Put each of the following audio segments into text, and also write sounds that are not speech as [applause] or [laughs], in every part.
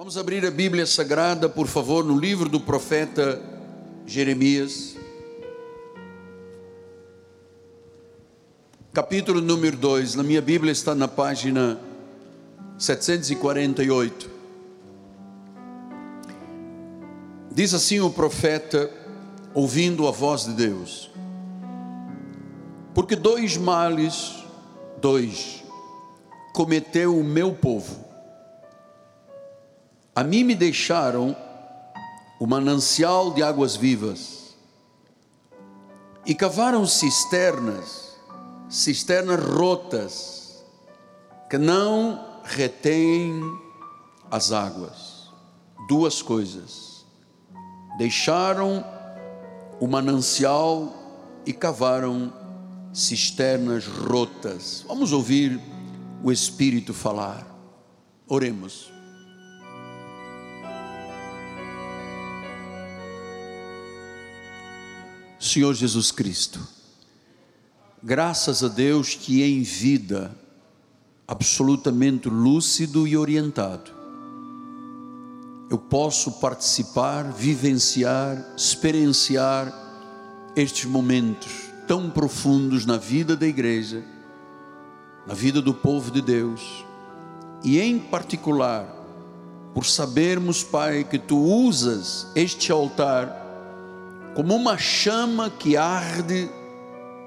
Vamos abrir a Bíblia Sagrada, por favor, no livro do profeta Jeremias, capítulo número 2. Na minha Bíblia está na página 748. Diz assim o profeta, ouvindo a voz de Deus: Porque dois males, dois, cometeu o meu povo a mim me deixaram o manancial de águas vivas e cavaram cisternas, cisternas rotas, que não retêm as águas. Duas coisas: deixaram o manancial e cavaram cisternas rotas. Vamos ouvir o Espírito falar. Oremos. Senhor Jesus Cristo, graças a Deus que em vida, absolutamente lúcido e orientado, eu posso participar, vivenciar, experienciar estes momentos tão profundos na vida da igreja, na vida do povo de Deus, e em particular, por sabermos, Pai, que tu usas este altar como uma chama que arde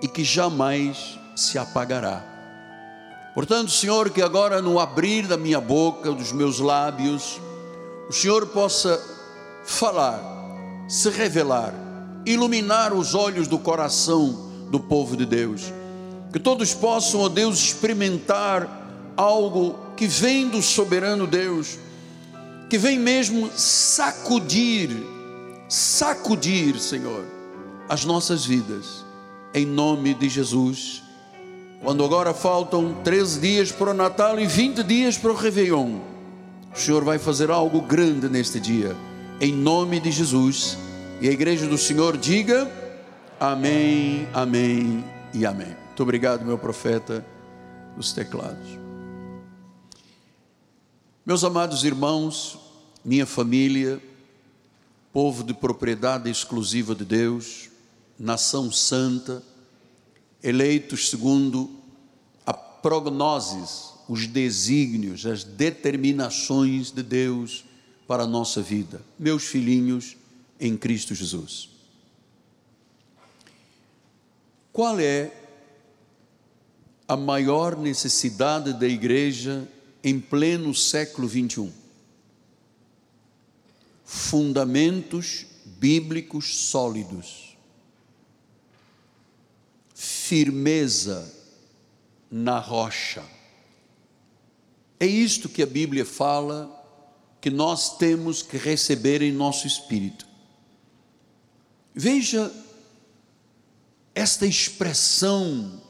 e que jamais se apagará. Portanto, Senhor, que agora no abrir da minha boca, dos meus lábios, o Senhor possa falar, se revelar, iluminar os olhos do coração do povo de Deus. Que todos possam, ó Deus, experimentar algo que vem do soberano Deus, que vem mesmo sacudir sacudir, Senhor, as nossas vidas, em nome de Jesus. Quando agora faltam 13 dias para o Natal e 20 dias para o Réveillon, o Senhor vai fazer algo grande neste dia, em nome de Jesus. E a igreja do Senhor diga: Amém, Amém e Amém. Muito obrigado, meu profeta dos teclados. Meus amados irmãos, minha família, povo de propriedade exclusiva de Deus, nação santa, eleitos segundo a prognoses, os desígnios, as determinações de Deus para a nossa vida, meus filhinhos em Cristo Jesus. Qual é a maior necessidade da igreja em pleno século 21? Fundamentos bíblicos sólidos, firmeza na rocha. É isto que a Bíblia fala que nós temos que receber em nosso espírito. Veja esta expressão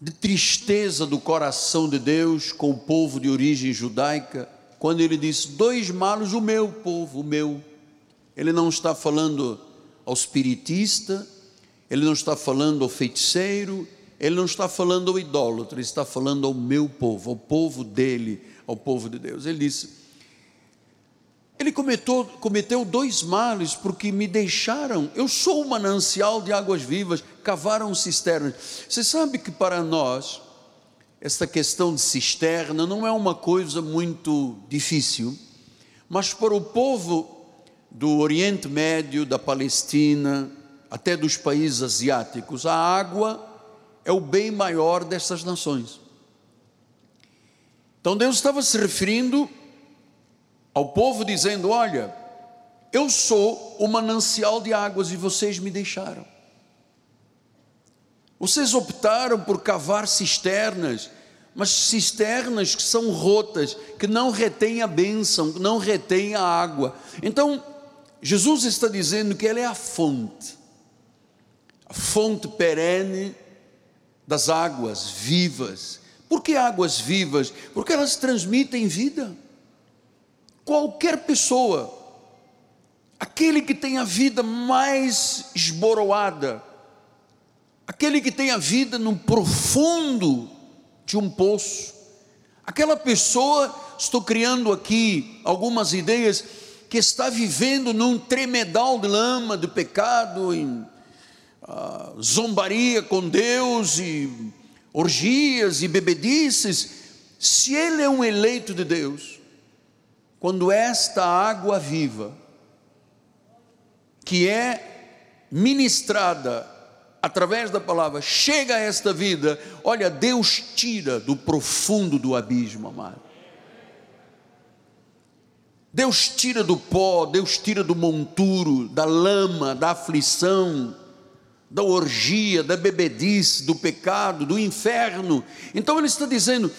de tristeza do coração de Deus com o povo de origem judaica quando ele diz: Dois malos, o meu povo, o meu. Ele não está falando ao espiritista, ele não está falando ao feiticeiro, ele não está falando ao idólatra, ele está falando ao meu povo, ao povo dele, ao povo de Deus. Ele disse: Ele cometeu, cometeu dois males porque me deixaram. Eu sou o manancial de águas vivas, cavaram cisternas. Você sabe que para nós, esta questão de cisterna não é uma coisa muito difícil, mas para o povo do Oriente Médio, da Palestina, até dos países asiáticos, a água é o bem maior dessas nações. Então Deus estava se referindo ao povo dizendo: Olha, eu sou o manancial de águas e vocês me deixaram. Vocês optaram por cavar cisternas, mas cisternas que são rotas, que não retêm a bênção, que não retêm a água. Então, Jesus está dizendo que Ele é a fonte, a fonte perene das águas vivas. Por que águas vivas? Porque elas transmitem vida. Qualquer pessoa, aquele que tem a vida mais esboroada, aquele que tem a vida no profundo de um poço, aquela pessoa estou criando aqui algumas ideias que está vivendo num tremedal de lama de pecado, em uh, zombaria com Deus e orgias e bebedices, se ele é um eleito de Deus, quando esta água viva, que é ministrada através da palavra, chega a esta vida, olha, Deus tira do profundo do abismo, amado. Deus tira do pó, Deus tira do monturo, da lama, da aflição, da orgia, da bebedice, do pecado, do inferno. Então ele está dizendo: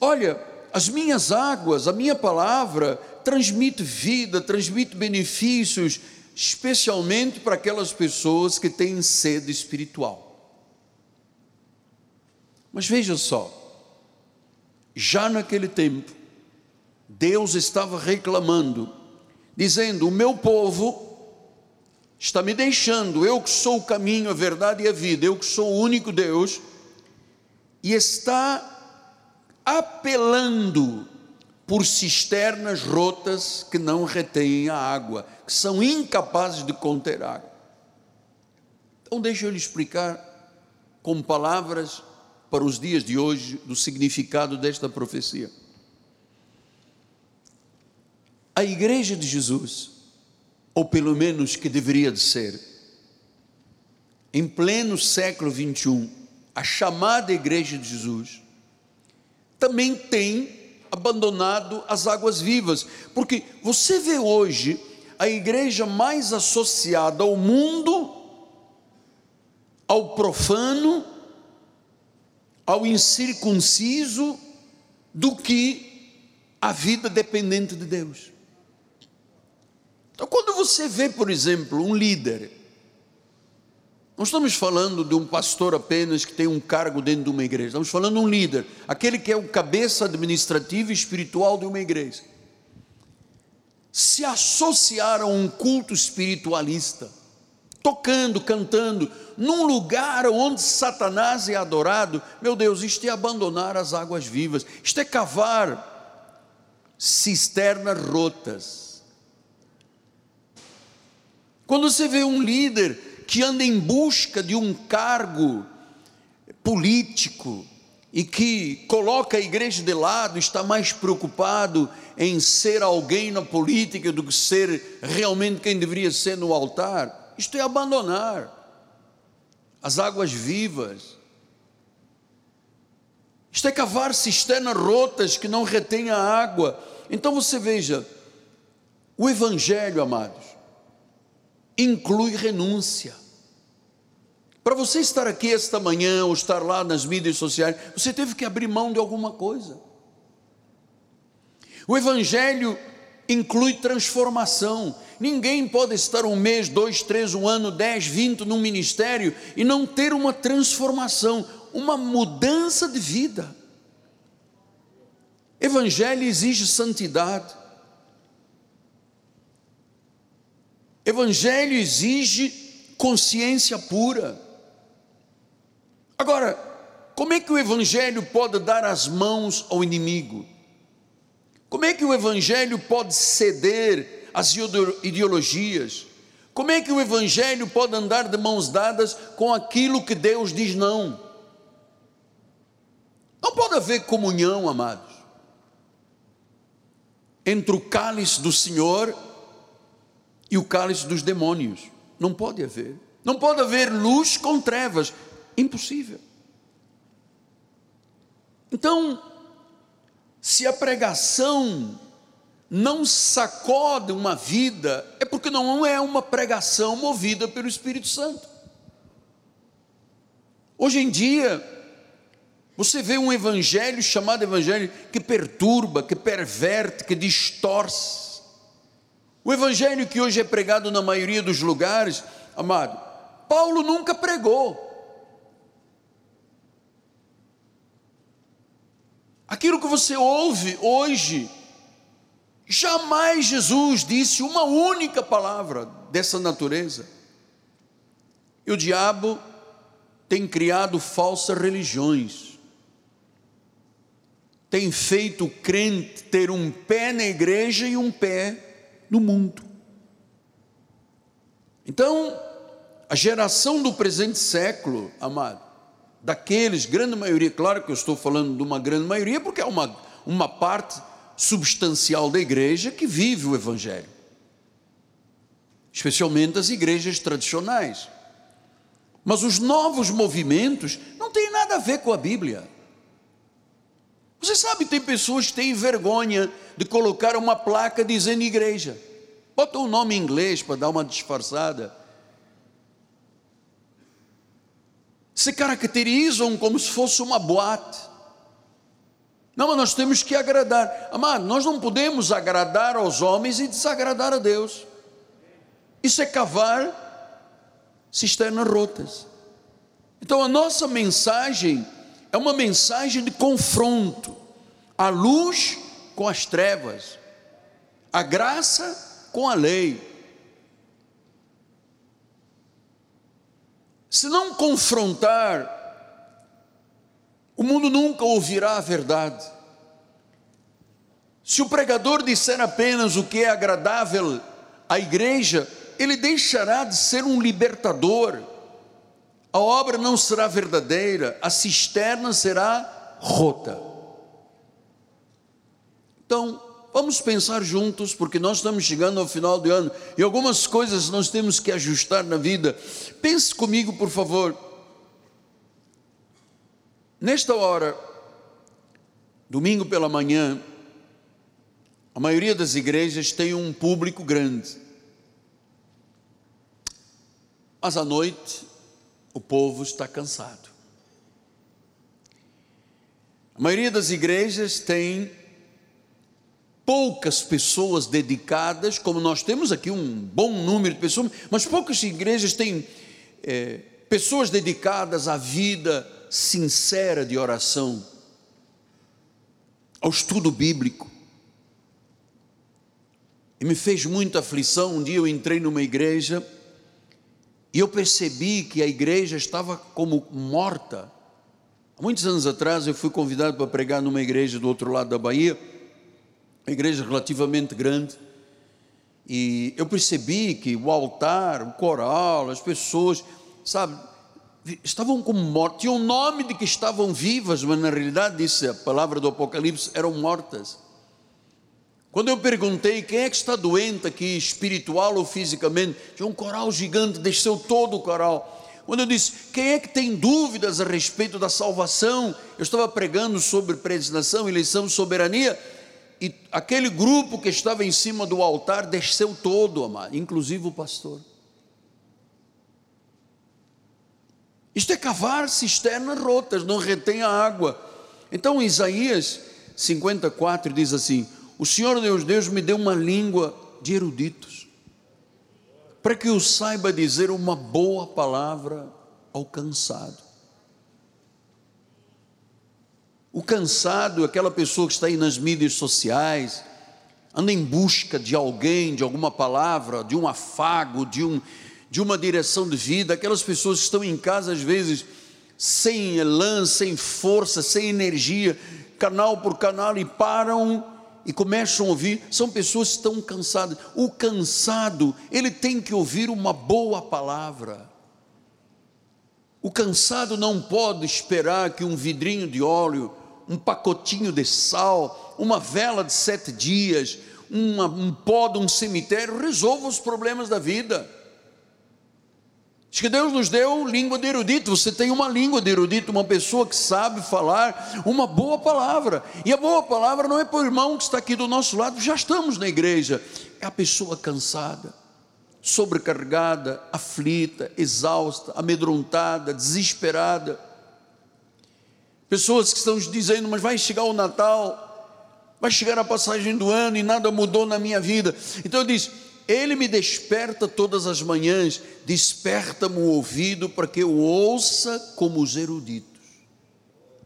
olha, as minhas águas, a minha palavra transmite vida, transmite benefícios, especialmente para aquelas pessoas que têm sede espiritual. Mas veja só, já naquele tempo, Deus estava reclamando, dizendo: O meu povo está me deixando, eu que sou o caminho, a verdade e a vida, eu que sou o único Deus, e está apelando por cisternas rotas que não retêm a água, que são incapazes de conter água. Então, deixa eu lhe explicar com palavras para os dias de hoje do significado desta profecia. A igreja de Jesus, ou pelo menos que deveria de ser, em pleno século 21, a chamada igreja de Jesus, também tem abandonado as águas vivas, porque você vê hoje a igreja mais associada ao mundo, ao profano, ao incircunciso, do que a vida dependente de Deus. Então, quando você vê, por exemplo, um líder, não estamos falando de um pastor apenas que tem um cargo dentro de uma igreja, estamos falando de um líder, aquele que é o cabeça administrativa e espiritual de uma igreja. Se associar a um culto espiritualista, tocando, cantando, num lugar onde Satanás é adorado, meu Deus, isto é abandonar as águas vivas, isto é cavar cisternas rotas. Quando você vê um líder que anda em busca de um cargo político e que coloca a igreja de lado, está mais preocupado em ser alguém na política do que ser realmente quem deveria ser no altar, isto é abandonar as águas vivas. Isto é cavar cisternas rotas que não retêm a água. Então você veja, o Evangelho, amados, inclui renúncia. Para você estar aqui esta manhã ou estar lá nas mídias sociais, você teve que abrir mão de alguma coisa. O Evangelho inclui transformação. Ninguém pode estar um mês, dois, três, um ano, dez, vinte num ministério e não ter uma transformação, uma mudança de vida. Evangelho exige santidade. Evangelho exige consciência pura. Agora, como é que o Evangelho pode dar as mãos ao inimigo? Como é que o Evangelho pode ceder às ideologias? Como é que o Evangelho pode andar de mãos dadas com aquilo que Deus diz não? Não pode haver comunhão, amados, entre o cálice do Senhor e o cálice dos demônios. Não pode haver. Não pode haver luz com trevas. Impossível. Então, se a pregação não sacode uma vida, é porque não é uma pregação movida pelo Espírito Santo. Hoje em dia, você vê um evangelho chamado evangelho que perturba, que perverte, que distorce. O evangelho que hoje é pregado na maioria dos lugares, amado, Paulo nunca pregou. Aquilo que você ouve hoje, jamais Jesus disse uma única palavra dessa natureza. E o diabo tem criado falsas religiões tem feito o crente ter um pé na igreja e um pé no mundo. Então, a geração do presente século, amado, daqueles, grande maioria, claro que eu estou falando de uma grande maioria, porque é uma, uma parte substancial da igreja que vive o Evangelho, especialmente as igrejas tradicionais. Mas os novos movimentos não têm nada a ver com a Bíblia. Você sabe, tem pessoas que têm vergonha de colocar uma placa dizendo igreja. Bota um nome em inglês para dar uma disfarçada. Se caracterizam como se fosse uma boate. Não, mas nós temos que agradar. Amado, nós não podemos agradar aos homens e desagradar a Deus. Isso é cavar cisternas rotas. Então a nossa mensagem é uma mensagem de confronto, a luz com as trevas, a graça com a lei. Se não confrontar, o mundo nunca ouvirá a verdade. Se o pregador disser apenas o que é agradável à igreja, ele deixará de ser um libertador. A obra não será verdadeira, a cisterna será rota. Então, vamos pensar juntos, porque nós estamos chegando ao final do ano e algumas coisas nós temos que ajustar na vida. Pense comigo, por favor. Nesta hora, domingo pela manhã, a maioria das igrejas tem um público grande. Mas à noite o povo está cansado. A maioria das igrejas tem poucas pessoas dedicadas, como nós temos aqui um bom número de pessoas, mas poucas igrejas têm é, pessoas dedicadas à vida sincera de oração, ao estudo bíblico. E me fez muita aflição. Um dia eu entrei numa igreja e eu percebi que a igreja estava como morta. Há muitos anos atrás eu fui convidado para pregar numa igreja do outro lado da Bahia, uma igreja relativamente grande, e eu percebi que o altar, o coral, as pessoas, sabe, estavam como mortas, tinham o nome de que estavam vivas, mas na realidade, disse a palavra do Apocalipse, eram mortas. Quando eu perguntei quem é que está doente aqui, espiritual ou fisicamente, tinha um coral gigante, desceu todo o coral. Quando eu disse, quem é que tem dúvidas a respeito da salvação? Eu estava pregando sobre predestinação, eleição, soberania, e aquele grupo que estava em cima do altar desceu todo, amado, inclusive o pastor. Isto é cavar cisternas rotas, não retém a água. Então Isaías 54 diz assim: o Senhor Deus, Deus me deu uma língua de eruditos, para que eu saiba dizer uma boa palavra ao cansado. O cansado, aquela pessoa que está aí nas mídias sociais, anda em busca de alguém, de alguma palavra, de um afago, de, um, de uma direção de vida, aquelas pessoas que estão em casa às vezes sem elan, sem força, sem energia, canal por canal e param e começam a ouvir, são pessoas que estão cansadas. O cansado, ele tem que ouvir uma boa palavra. O cansado não pode esperar que um vidrinho de óleo, um pacotinho de sal, uma vela de sete dias, uma, um pó de um cemitério resolva os problemas da vida. Diz que Deus nos deu língua de erudito. Você tem uma língua de erudito, uma pessoa que sabe falar uma boa palavra. E a boa palavra não é para o irmão que está aqui do nosso lado, já estamos na igreja. É a pessoa cansada, sobrecarregada, aflita, exausta, amedrontada, desesperada. Pessoas que estão dizendo, mas vai chegar o Natal, vai chegar a passagem do ano e nada mudou na minha vida. Então eu disse ele me desperta todas as manhãs, desperta-me o ouvido para que eu ouça como os eruditos.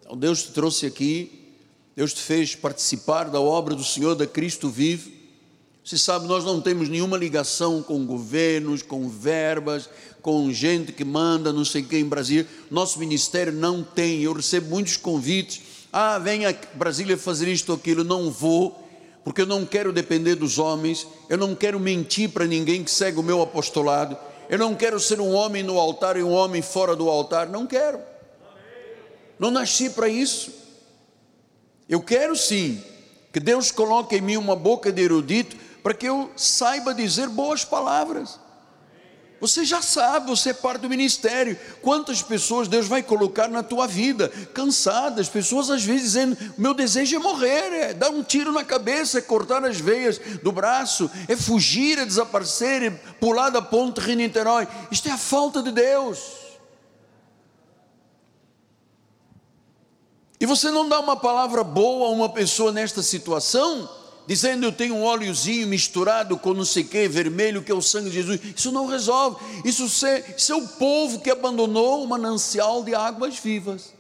Então Deus te trouxe aqui, Deus te fez participar da obra do Senhor, da Cristo vive. Você sabe, nós não temos nenhuma ligação com governos, com verbas, com gente que manda não sei quem em Brasília. Nosso ministério não tem. Eu recebo muitos convites Ah, venha Brasília fazer isto ou aquilo, não vou, porque eu não quero depender dos homens, eu não quero mentir para ninguém que segue o meu apostolado, eu não quero ser um homem no altar e um homem fora do altar, não quero. Não nasci para isso. Eu quero sim que Deus coloque em mim uma boca de erudito para que eu saiba dizer boas palavras. Você já sabe, você é parte do ministério. Quantas pessoas Deus vai colocar na tua vida, cansadas, pessoas às vezes dizendo: meu desejo é morrer, é dar um tiro na cabeça, é cortar as veias do braço, é fugir, é desaparecer, é pular da ponte Rio-Niterói. Isto é a falta de Deus. E você não dá uma palavra boa a uma pessoa nesta situação, dizendo eu tenho um óleozinho misturado com não sei o que, vermelho, que é o sangue de Jesus. Isso não resolve. Isso, é o povo que abandonou o manancial de águas vivas.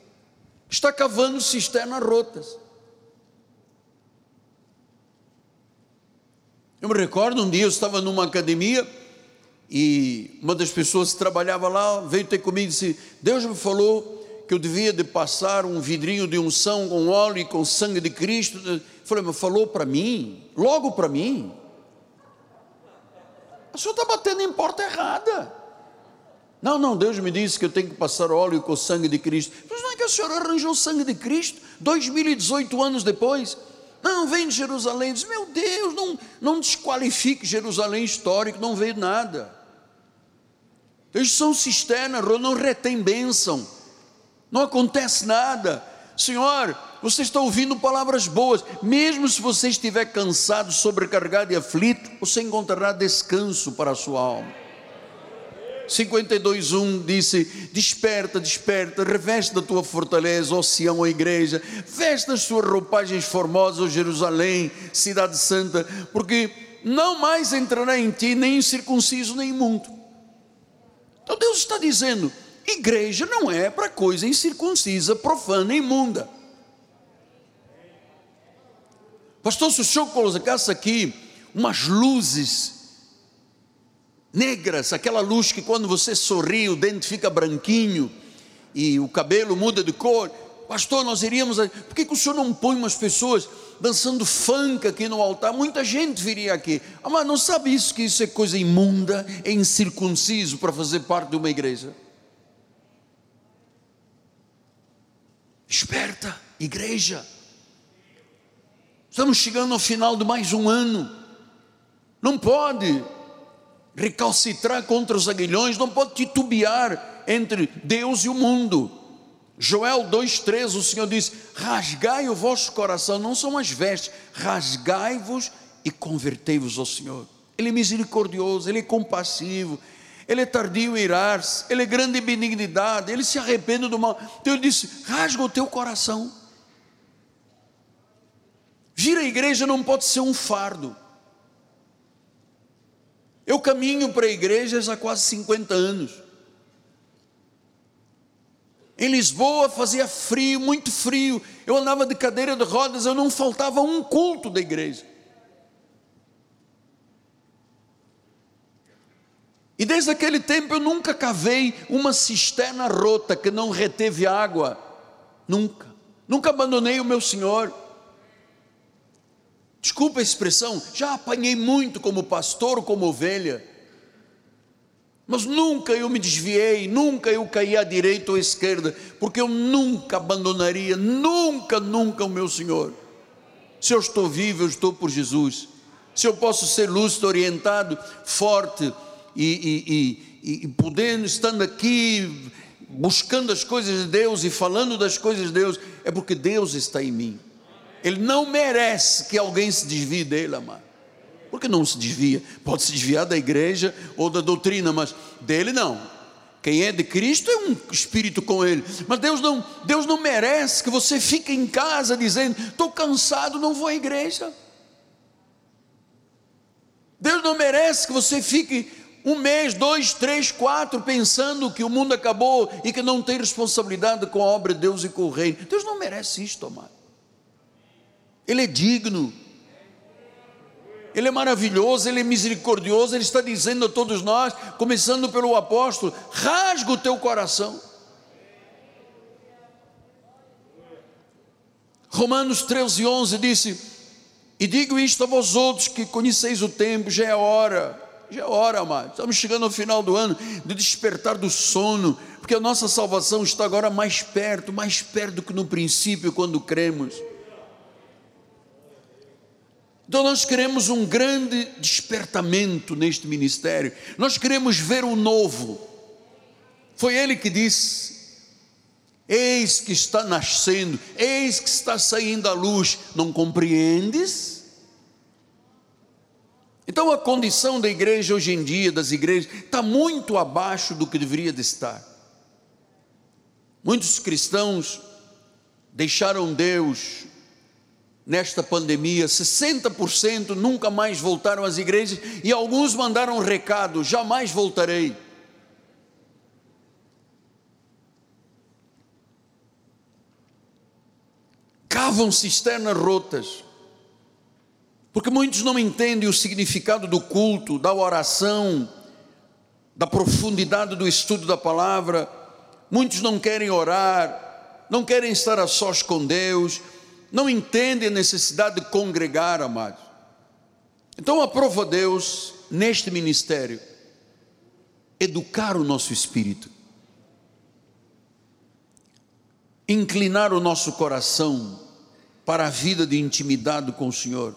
Está cavando cisternas rotas. Eu me recordo um dia eu estava numa academia e uma das pessoas que trabalhava lá veio ter comigo e disse: Deus me falou que eu devia de passar um vidrinho de unção com óleo e com sangue de Cristo. Falei, mas falou para mim, logo para mim. A senhora está batendo em porta errada. Não, não, Deus me disse que eu tenho que passar óleo com o sangue de Cristo. Mas não é que a senhora arranjou o sangue de Cristo 2018 anos depois? Não, vem de Jerusalém. Diz, meu Deus, não, não desqualifique Jerusalém histórico, não veio nada. Eles são cisternas, não retém bênção não acontece nada. Senhor, você está ouvindo palavras boas, mesmo se você estiver cansado, sobrecarregado e aflito, você encontrará descanso para a sua alma. 52:1 disse: Desperta, desperta, reveste da tua fortaleza, ó Sião, ó igreja, veste as suas roupagens formosas, ó Jerusalém, cidade santa, porque não mais entrará em ti nem circunciso nem imundo. Então Deus está dizendo: Igreja não é para coisa incircuncisa, profana imunda. Pastor, se o senhor colocasse aqui umas luzes negras, aquela luz que quando você sorri o dente fica branquinho e o cabelo muda de cor, pastor, nós iríamos. Por que, que o senhor não põe umas pessoas dançando funk aqui no altar? Muita gente viria aqui. Ah, mas não sabe isso, que isso é coisa imunda, é incircunciso para fazer parte de uma igreja? Esperta, igreja. Estamos chegando ao final de mais um ano. Não pode recalcitrar contra os aguilhões, não pode titubear entre Deus e o mundo. Joel 2,3, o Senhor diz: Rasgai o vosso coração, não são as vestes, rasgai-vos e convertei-vos ao Senhor. Ele é misericordioso, Ele é compassivo, ele é tardio em irar-se, ele é grande em benignidade, ele se arrepende do mal. Então ele disse: rasga o teu coração. Vir à igreja não pode ser um fardo. Eu caminho para a igreja há quase 50 anos. Em Lisboa fazia frio, muito frio. Eu andava de cadeira de rodas, eu não faltava um culto da igreja. E desde aquele tempo eu nunca cavei uma cisterna rota que não reteve água. Nunca. Nunca abandonei o meu Senhor. Desculpa a expressão, já apanhei muito como pastor, como ovelha. Mas nunca eu me desviei, nunca eu caí à direita ou à esquerda, porque eu nunca abandonaria, nunca, nunca o meu Senhor. Se eu estou vivo, eu estou por Jesus. Se eu posso ser lúcido, orientado, forte, e, e, e, e podendo, estando aqui, buscando as coisas de Deus e falando das coisas de Deus, é porque Deus está em mim. Ele não merece que alguém se desvie dele, amado. Porque não se desvia? Pode se desviar da igreja ou da doutrina, mas dele não. Quem é de Cristo é um espírito com ele. Mas Deus não, Deus não merece que você fique em casa dizendo: estou cansado, não vou à igreja. Deus não merece que você fique um mês, dois, três, quatro, pensando que o mundo acabou e que não tem responsabilidade com a obra de Deus e com o reino. Deus não merece isto, amado. Ele é digno, Ele é maravilhoso, Ele é misericordioso, Ele está dizendo a todos nós, começando pelo apóstolo: rasga o teu coração. Romanos 13, 11 disse: E digo isto a vós outros que conheceis o tempo, já é hora, já é hora, amados. Estamos chegando ao final do ano, de despertar do sono, porque a nossa salvação está agora mais perto, mais perto do que no princípio, quando cremos. Então nós queremos um grande despertamento neste ministério. Nós queremos ver o novo. Foi ele que disse: Eis que está nascendo, eis que está saindo a luz. Não compreendes? Então a condição da igreja hoje em dia, das igrejas, está muito abaixo do que deveria de estar. Muitos cristãos deixaram Deus nesta pandemia, 60% nunca mais voltaram às igrejas e alguns mandaram um recado: jamais voltarei. Cavam cisternas rotas, porque muitos não entendem o significado do culto, da oração, da profundidade do estudo da palavra. Muitos não querem orar, não querem estar a sós com Deus, não entendem a necessidade de congregar, amados. Então aprova Deus neste ministério educar o nosso espírito, inclinar o nosso coração para a vida de intimidade com o Senhor.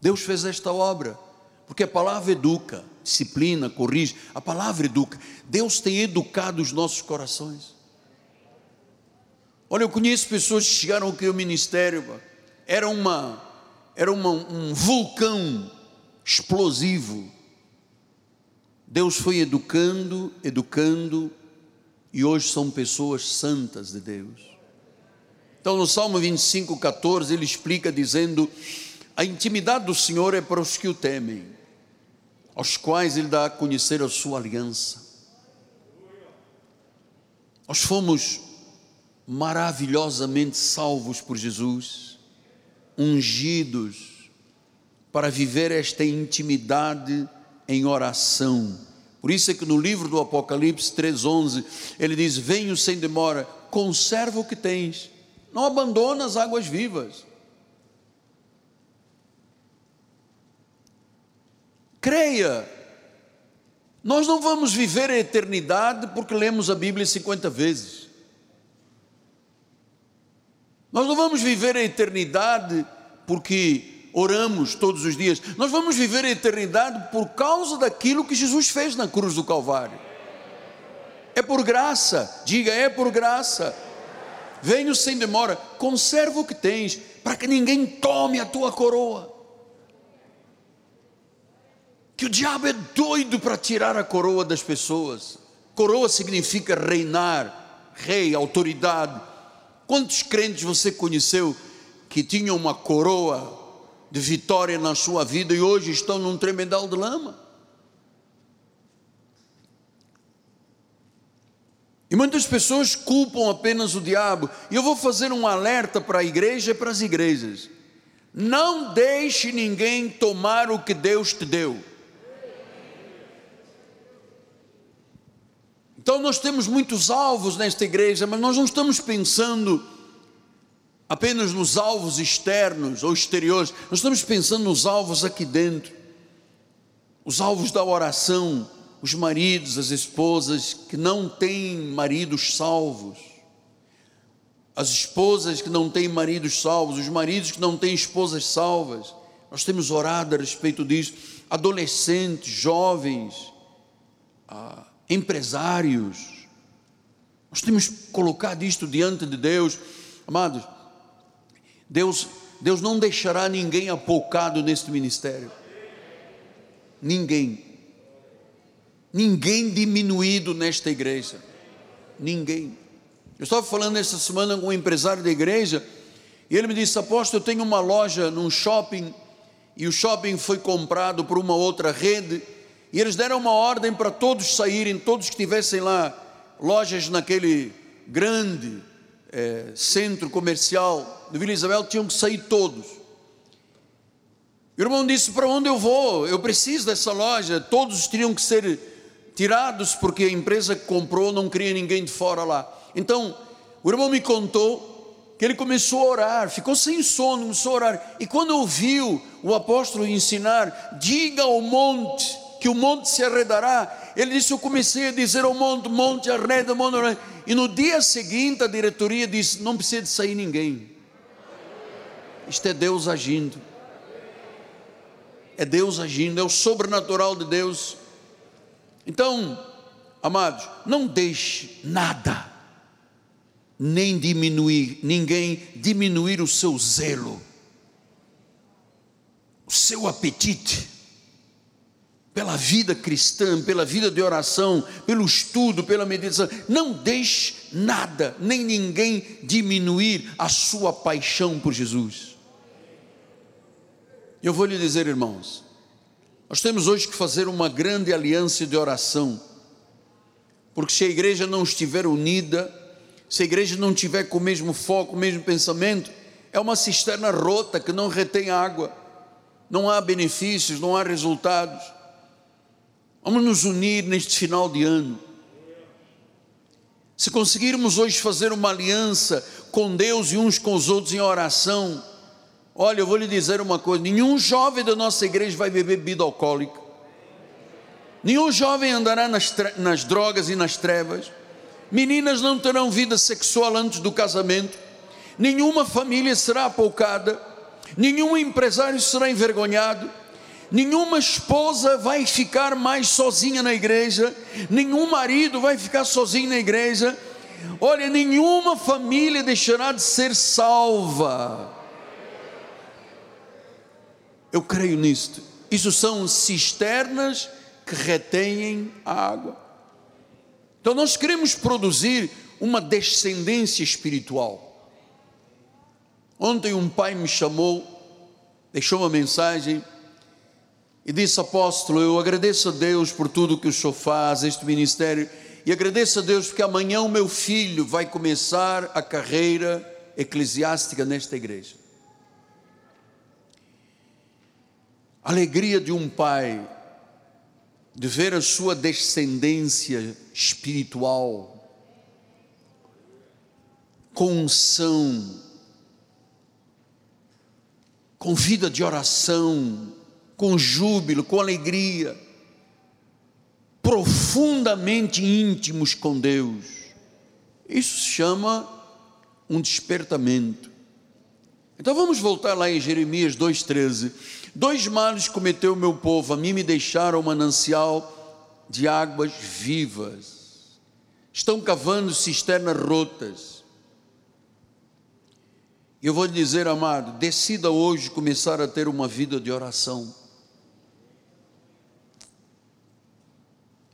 Deus fez esta obra, porque a palavra educa, disciplina, corrige, a palavra educa. Deus tem educado os nossos corações. Olha, eu conheço pessoas que chegaram aqui ao ministério, era uma, era uma, um vulcão explosivo. Deus foi educando, educando, e hoje são pessoas santas de Deus. Então, no Salmo 25, 14, ele explica dizendo: A intimidade do Senhor é para os que o temem, aos quais ele dá a conhecer a sua aliança. Nós fomos maravilhosamente salvos por Jesus, ungidos para viver esta intimidade em oração. Por isso é que no livro do Apocalipse 3:11 ele diz: "Venho sem demora, conserva o que tens, não abandona as águas vivas." Creia, nós não vamos viver a eternidade porque lemos a Bíblia 50 vezes. Nós não vamos viver a eternidade porque oramos todos os dias. Nós vamos viver a eternidade por causa daquilo que Jesus fez na cruz do Calvário. É por graça, diga, é por graça. Venho sem demora, conserva o que tens, para que ninguém tome a tua coroa. Que o diabo é doido para tirar a coroa das pessoas. Coroa significa reinar, rei, autoridade. Quantos crentes você conheceu que tinham uma coroa de vitória na sua vida e hoje estão num tremendal de lama? E muitas pessoas culpam apenas o diabo. E eu vou fazer um alerta para a igreja e para as igrejas. Não deixe ninguém tomar o que Deus te deu. Então nós temos muitos alvos nesta igreja, mas nós não estamos pensando apenas nos alvos externos ou exteriores, nós estamos pensando nos alvos aqui dentro. Os alvos da oração, os maridos, as esposas que não têm maridos salvos, as esposas que não têm maridos salvos, os maridos que não têm esposas salvas. Nós temos orado a respeito disso. Adolescentes, jovens, ah, empresários. Nós temos colocado isto diante de Deus, amados. Deus, Deus não deixará ninguém apocado neste ministério. Ninguém. Ninguém diminuído nesta igreja. Ninguém. Eu estava falando essa semana com um empresário da igreja e ele me disse: Aposto, eu tenho uma loja num shopping e o shopping foi comprado por uma outra rede e eles deram uma ordem para todos saírem, todos que tivessem lá lojas naquele grande é, centro comercial de Vila Isabel, tinham que sair todos. O irmão disse: Para onde eu vou? Eu preciso dessa loja. Todos teriam que ser tirados, porque a empresa que comprou não queria ninguém de fora lá. Então, o irmão me contou que ele começou a orar, ficou sem sono, começou a orar. E quando ouviu o apóstolo ensinar, diga ao monte que o monte se arredará, ele disse: Eu comecei a dizer ao monte, monte arreda, monte arreda. E no dia seguinte a diretoria disse: Não precisa de sair ninguém. Isto é Deus agindo. É Deus agindo, é o sobrenatural de Deus. Então, amados, não deixe nada nem diminuir, ninguém diminuir o seu zelo, o seu apetite pela vida cristã, pela vida de oração, pelo estudo, pela meditação. Não deixe nada, nem ninguém diminuir a sua paixão por Jesus. Eu vou lhe dizer, irmãos, nós temos hoje que fazer uma grande aliança de oração, porque se a igreja não estiver unida, se a igreja não tiver com o mesmo foco, o mesmo pensamento, é uma cisterna rota que não retém água, não há benefícios, não há resultados. Vamos nos unir neste final de ano. Se conseguirmos hoje fazer uma aliança com Deus e uns com os outros em oração, olha, eu vou lhe dizer uma coisa: nenhum jovem da nossa igreja vai beber bebida alcoólica, nenhum jovem andará nas, nas drogas e nas trevas, Meninas não terão vida sexual antes do casamento, nenhuma família será apoucada, nenhum empresário será envergonhado, nenhuma esposa vai ficar mais sozinha na igreja, nenhum marido vai ficar sozinho na igreja. Olha, nenhuma família deixará de ser salva. Eu creio nisto. Isso são cisternas que retêm a água. Então nós queremos produzir uma descendência espiritual. Ontem um pai me chamou, deixou uma mensagem e disse: Apóstolo, eu agradeço a Deus por tudo que o senhor faz, este ministério, e agradeço a Deus porque amanhã o meu filho vai começar a carreira eclesiástica nesta igreja. Alegria de um pai de ver a sua descendência espiritual, com unção, com vida de oração, com júbilo, com alegria, profundamente íntimos com Deus. Isso se chama um despertamento. Então vamos voltar lá em Jeremias 2,13. Dois males cometeu o meu povo, a mim me deixaram um manancial de águas vivas. Estão cavando cisternas rotas. Eu vou lhe dizer, amado, decida hoje começar a ter uma vida de oração.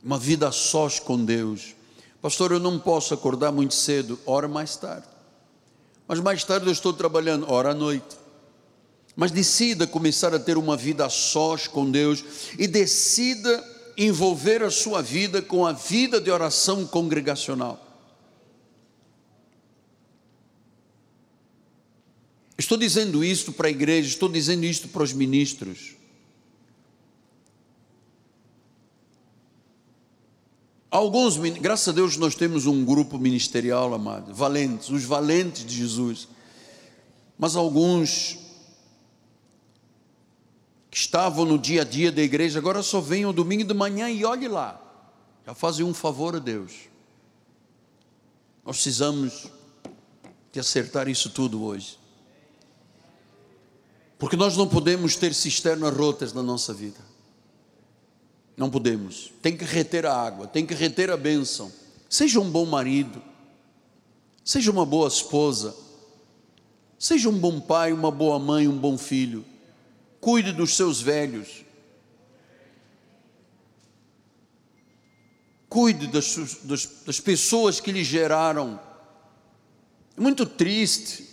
Uma vida a sós com Deus. Pastor, eu não posso acordar muito cedo, ora mais tarde. Mas mais tarde eu estou trabalhando, ora à noite mas decida começar a ter uma vida a sós com Deus e decida envolver a sua vida com a vida de oração congregacional. Estou dizendo isto para a igreja, estou dizendo isto para os ministros. Alguns, graças a Deus, nós temos um grupo ministerial, amado, valentes, os valentes de Jesus. Mas alguns que estavam no dia a dia da igreja, agora só venham domingo de manhã e olhe lá, já fazem um favor a Deus. Nós precisamos de acertar isso tudo hoje. Porque nós não podemos ter cisternas rotas na nossa vida. Não podemos. Tem que reter a água, tem que reter a bênção. Seja um bom marido, seja uma boa esposa, seja um bom pai, uma boa mãe, um bom filho cuide dos seus velhos, cuide das, das, das pessoas que lhe geraram. É muito triste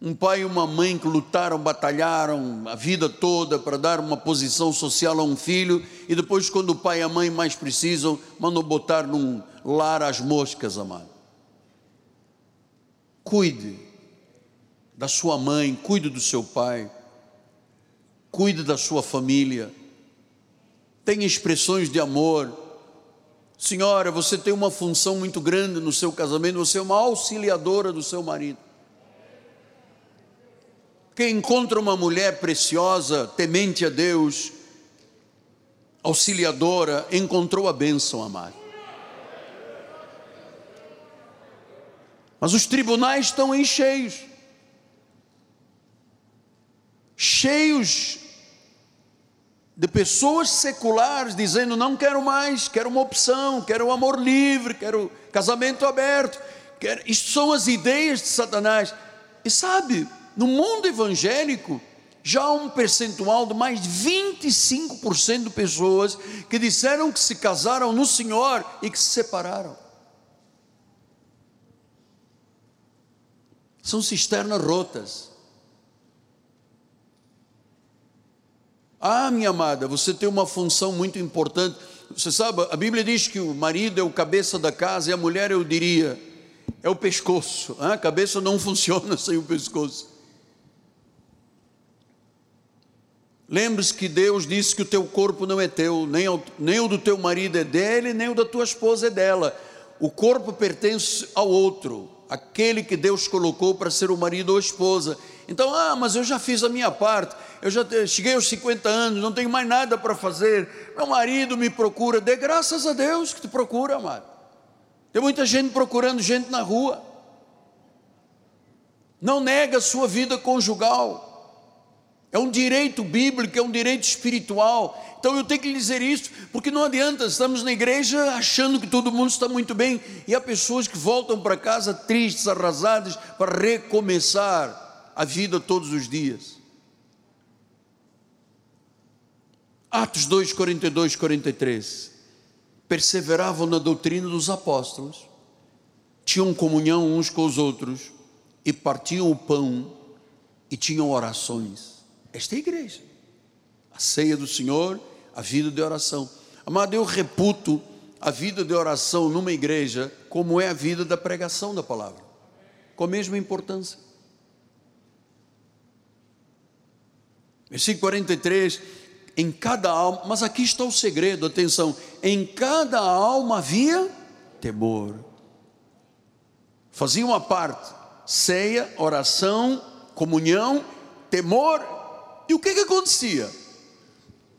um pai e uma mãe que lutaram, batalharam a vida toda para dar uma posição social a um filho e depois, quando o pai e a mãe mais precisam, mandam botar num lar as moscas, amado. Cuide da sua mãe, cuide do seu pai cuide da sua família, tenha expressões de amor. Senhora, você tem uma função muito grande no seu casamento, você é uma auxiliadora do seu marido. Quem encontra uma mulher preciosa, temente a Deus, auxiliadora, encontrou a bênção, amado. Mas os tribunais estão aí cheios cheios de pessoas seculares dizendo: não quero mais, quero uma opção, quero o amor livre, quero casamento aberto. Quero... Isto são as ideias de Satanás. E sabe, no mundo evangélico, já há um percentual de mais de 25% de pessoas que disseram que se casaram no Senhor e que se separaram. São cisternas rotas. Ah, minha amada, você tem uma função muito importante. Você sabe, a Bíblia diz que o marido é o cabeça da casa e a mulher, eu diria, é o pescoço. Ah, a cabeça não [laughs] funciona sem o pescoço. Lembre-se que Deus disse que o teu corpo não é teu, nem, o, nem o do teu marido é dele, nem o da tua esposa é dela. O corpo pertence ao outro, aquele que Deus colocou para ser o marido ou a esposa. Então, ah, mas eu já fiz a minha parte, eu já cheguei aos 50 anos, não tenho mais nada para fazer. Meu marido me procura, dê graças a Deus que te procura, amado. Tem muita gente procurando gente na rua. Não nega a sua vida conjugal. É um direito bíblico, é um direito espiritual. Então eu tenho que lhe dizer isso, porque não adianta, estamos na igreja achando que todo mundo está muito bem, e há pessoas que voltam para casa tristes, arrasadas, para recomeçar a vida todos os dias. Atos 2, 42, 43. Perseveravam na doutrina dos apóstolos, tinham comunhão uns com os outros, e partiam o pão e tinham orações. Esta é a igreja. A ceia do Senhor, a vida de oração. Amado, eu reputo a vida de oração numa igreja como é a vida da pregação da palavra, com a mesma importância. Versículo 43, em cada alma, mas aqui está o segredo, atenção, em cada alma havia temor. Faziam a parte, ceia, oração, comunhão, temor, e o que que acontecia?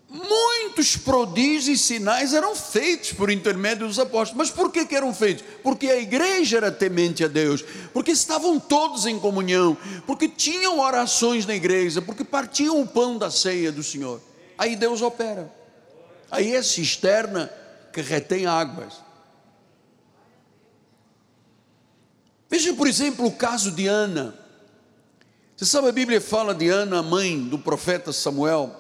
muitos prodígios e sinais eram feitos por intermédio dos apóstolos. Mas por que, que eram feitos? Porque a igreja era temente a Deus, porque estavam todos em comunhão, porque tinham orações na igreja, porque partiam o pão da ceia do Senhor. Aí Deus opera. Aí é cisterna que retém águas. Veja, por exemplo, o caso de Ana. Você sabe, a Bíblia fala de Ana, mãe do profeta Samuel.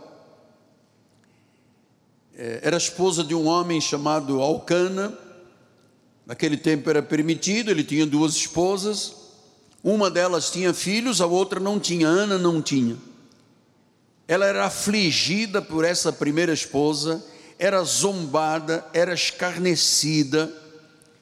É, era esposa de um homem chamado Alcana. Naquele tempo era permitido, ele tinha duas esposas. Uma delas tinha filhos, a outra não tinha. Ana não tinha. Ela era afligida por essa primeira esposa, era zombada, era escarnecida.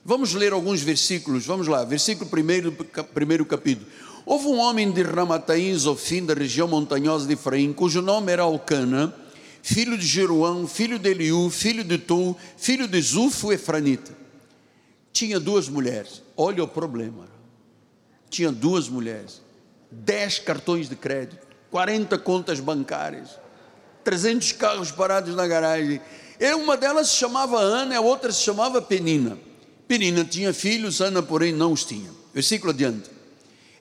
Vamos ler alguns versículos, vamos lá, versículo 1 primeiro capítulo. Houve um homem de Ramataim, Zofim, da região montanhosa de Efraim, cujo nome era Alcana, filho de Jeruão, filho de Eliú, filho de Tu, filho de Zufo Efranita. Tinha duas mulheres, olha o problema. Tinha duas mulheres, dez cartões de crédito, 40 contas bancárias, 300 carros parados na garagem. E uma delas se chamava Ana, a outra se chamava Penina. Penina tinha filhos, Ana, porém, não os tinha. Versículo adiante.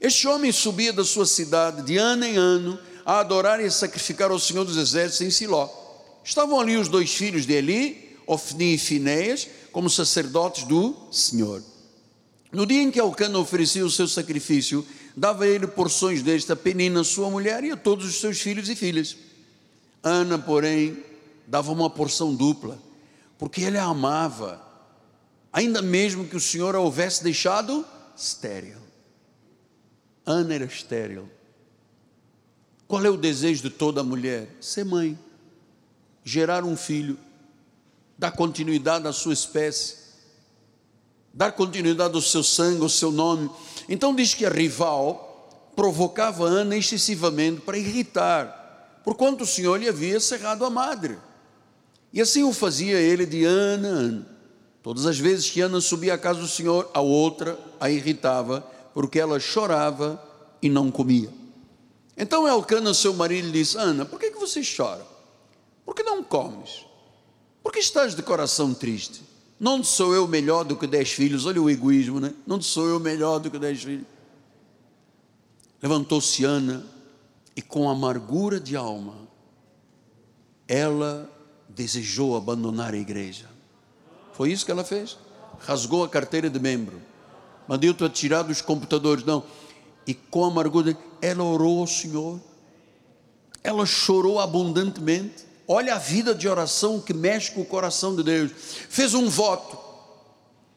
Este homem subia da sua cidade de ano em ano a adorar e a sacrificar ao Senhor dos Exércitos em Siló. Estavam ali os dois filhos de Eli, Ofni e Finéias, como sacerdotes do Senhor. No dia em que Alcana oferecia o seu sacrifício, dava ele porções desta penina, sua mulher, e a todos os seus filhos e filhas. Ana, porém, dava uma porção dupla, porque ele a amava, ainda mesmo que o Senhor a houvesse deixado estéril. Ana era estéril. Qual é o desejo de toda mulher? Ser mãe, gerar um filho, dar continuidade à sua espécie, dar continuidade ao seu sangue, ao seu nome. Então diz que a rival provocava Ana excessivamente para irritar, porquanto o Senhor lhe havia cerrado a madre. E assim o fazia ele de ano a ano. Todas as vezes que Ana subia à casa do Senhor, a outra a irritava, porque ela chorava e não comia. Então Elcana, seu marido, disse: Ana, por que, que você chora? Por que não comes? Por que estás de coração triste? Não sou eu melhor do que dez filhos? Olha o egoísmo, né? Não sou eu melhor do que dez filhos. Levantou-se Ana e, com amargura de alma, ela desejou abandonar a igreja. Foi isso que ela fez? Rasgou a carteira de membro. A tirar dos computadores. Não e com amargura, ela orou ao Senhor, ela chorou abundantemente. Olha a vida de oração que mexe com o coração de Deus. Fez um voto,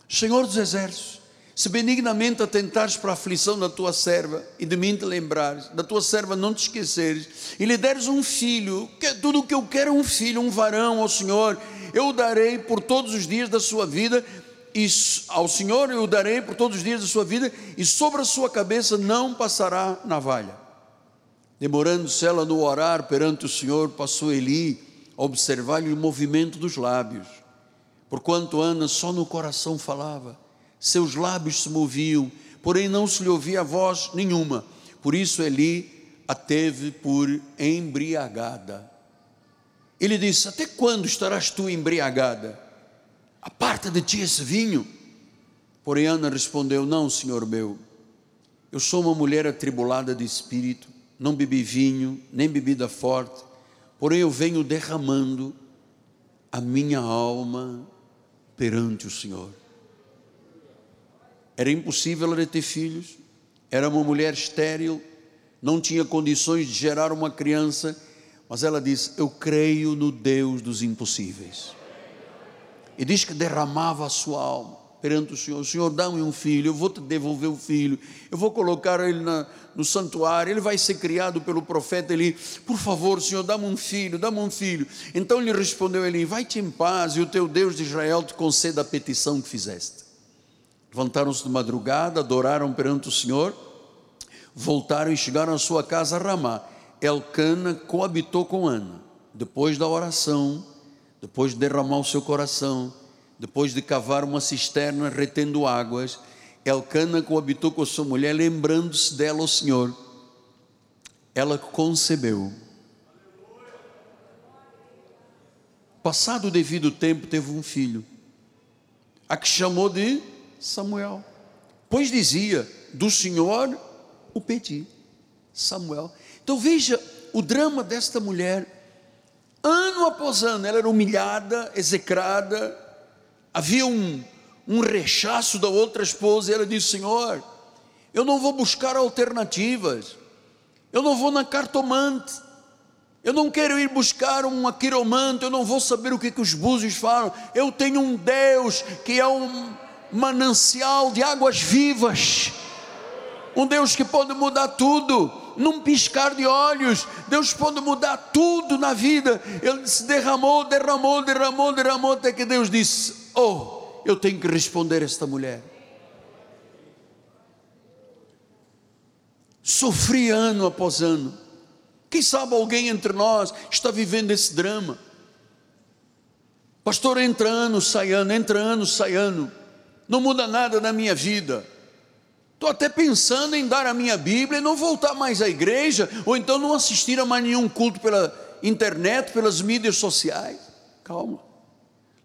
Senhor dos Exércitos, se benignamente atentares para a aflição da tua serva e de mim te lembrares, da tua serva não te esqueceres, e lhe deres um filho, que tudo o que eu quero é um filho, um varão ao Senhor, eu darei por todos os dias da sua vida, e ao Senhor eu darei por todos os dias da sua vida, e sobre a sua cabeça não passará navalha. Demorando-se ela no orar perante o Senhor, passou Eli a observar-lhe o movimento dos lábios. Porquanto Ana só no coração falava, seus lábios se moviam, porém não se lhe ouvia voz nenhuma. Por isso Eli a teve por embriagada. Ele disse: Até quando estarás tu embriagada? Aparta de ti esse vinho. Porém, Ana respondeu: Não, senhor meu, eu sou uma mulher atribulada de espírito, não bebi vinho, nem bebida forte, porém eu venho derramando a minha alma perante o Senhor. Era impossível ela ter filhos, era uma mulher estéril, não tinha condições de gerar uma criança, mas ela disse: Eu creio no Deus dos impossíveis e diz que derramava a sua alma perante o Senhor: Senhor, dá-me um filho, eu vou te devolver o filho, eu vou colocar ele na, no santuário, ele vai ser criado pelo profeta Eli. Por favor, Senhor, dá-me um filho, dá-me um filho. Então lhe respondeu Eli: Vai-te em paz e o teu Deus de Israel te conceda a petição que fizeste. Levantaram-se de madrugada, adoraram perante o Senhor, voltaram e chegaram à sua casa a Ramá. Elcana coabitou com Ana. Depois da oração, depois de derramar o seu coração, depois de cavar uma cisterna retendo águas, Elcana coabitou com a sua mulher, lembrando-se dela o Senhor. Ela concebeu. Passado o devido tempo, teve um filho, a que chamou de Samuel, pois dizia: Do Senhor o pedi. Samuel. Então veja o drama desta mulher ano, ela era humilhada, execrada, havia um, um rechaço da outra esposa, e ela disse: Senhor, eu não vou buscar alternativas, eu não vou na cartomante, eu não quero ir buscar uma quiromante, eu não vou saber o que, que os búzios falam, eu tenho um Deus que é um manancial de águas vivas, um Deus que pode mudar tudo num piscar de olhos, Deus pode mudar tudo na vida. Ele se derramou, derramou, derramou, derramou, até que Deus disse: Oh, eu tenho que responder a esta mulher. Sofri ano após ano. Quem sabe alguém entre nós está vivendo esse drama. Pastor, entra ano, sai ano, entra ano, sai ano. Não muda nada na minha vida. Estou até pensando em dar a minha Bíblia e não voltar mais à igreja, ou então não assistir a mais nenhum culto pela internet, pelas mídias sociais. Calma.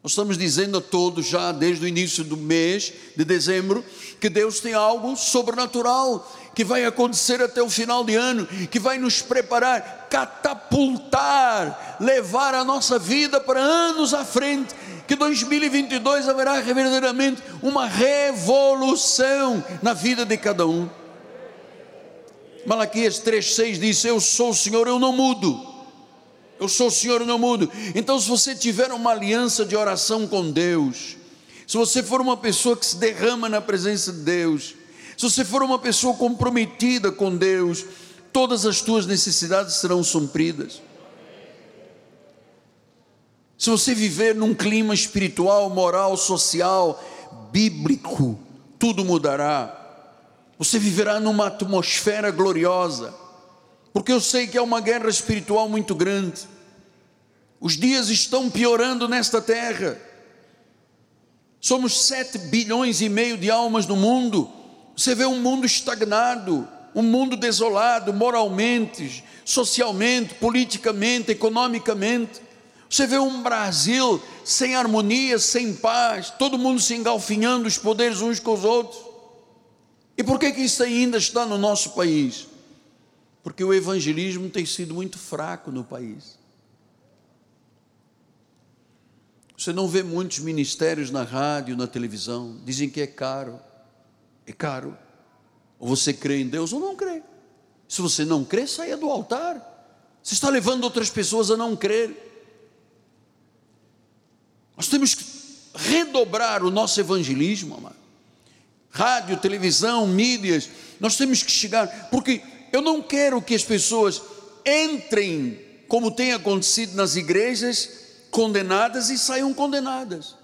Nós estamos dizendo a todos já desde o início do mês de dezembro que Deus tem algo sobrenatural que vai acontecer até o final de ano, que vai nos preparar, catapultar, levar a nossa vida para anos à frente que 2022 haverá verdadeiramente uma revolução na vida de cada um. Malaquias 3,6 diz: Eu sou o Senhor, eu não mudo. Eu sou o Senhor, eu não mudo. Então, se você tiver uma aliança de oração com Deus, se você for uma pessoa que se derrama na presença de Deus, se você for uma pessoa comprometida com Deus, todas as tuas necessidades serão supridas se você viver num clima espiritual, moral, social, bíblico, tudo mudará. Você viverá numa atmosfera gloriosa, porque eu sei que é uma guerra espiritual muito grande. Os dias estão piorando nesta terra. Somos sete bilhões e meio de almas no mundo. Você vê um mundo estagnado, um mundo desolado moralmente, socialmente, politicamente, economicamente. Você vê um Brasil sem harmonia, sem paz, todo mundo se engalfinhando os poderes uns com os outros. E por que, que isso ainda está no nosso país? Porque o evangelismo tem sido muito fraco no país. Você não vê muitos ministérios na rádio, na televisão, dizem que é caro. É caro. Ou você crê em Deus ou não crê. Se você não crê, saia do altar. Você está levando outras pessoas a não crer. Nós temos que redobrar o nosso evangelismo, amado. Rádio, televisão, mídias, nós temos que chegar, porque eu não quero que as pessoas entrem, como tem acontecido nas igrejas, condenadas e saiam condenadas.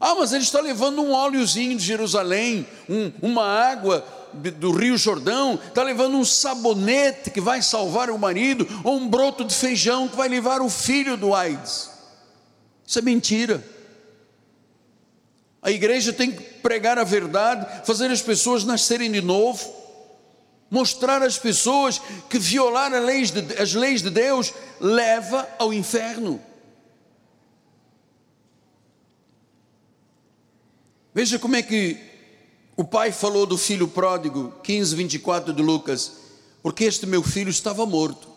Ah, mas ele está levando um óleozinho de Jerusalém, um, uma água do Rio Jordão, está levando um sabonete que vai salvar o marido, ou um broto de feijão que vai levar o filho do AIDS. Isso é mentira. A igreja tem que pregar a verdade, fazer as pessoas nascerem de novo, mostrar às pessoas que violar as leis de, as leis de Deus leva ao inferno. Veja como é que o pai falou do filho pródigo, 15, 24 de Lucas, porque este meu filho estava morto.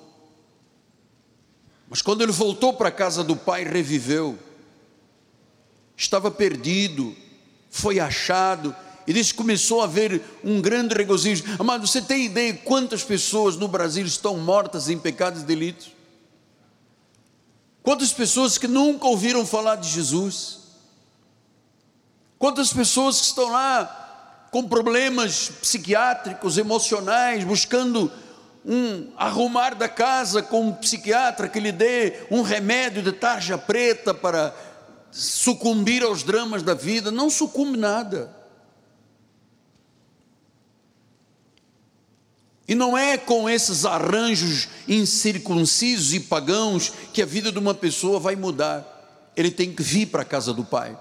Mas quando ele voltou para a casa do pai, reviveu. Estava perdido, foi achado, e diz que começou a haver um grande regozijo. Amado, você tem ideia quantas pessoas no Brasil estão mortas em pecados e delitos? Quantas pessoas que nunca ouviram falar de Jesus? Quantas pessoas que estão lá com problemas psiquiátricos, emocionais, buscando um arrumar da casa com um psiquiatra que lhe dê um remédio de tarja preta para sucumbir aos dramas da vida, não sucumbe nada. E não é com esses arranjos incircuncisos e pagãos que a vida de uma pessoa vai mudar. Ele tem que vir para a casa do Pai.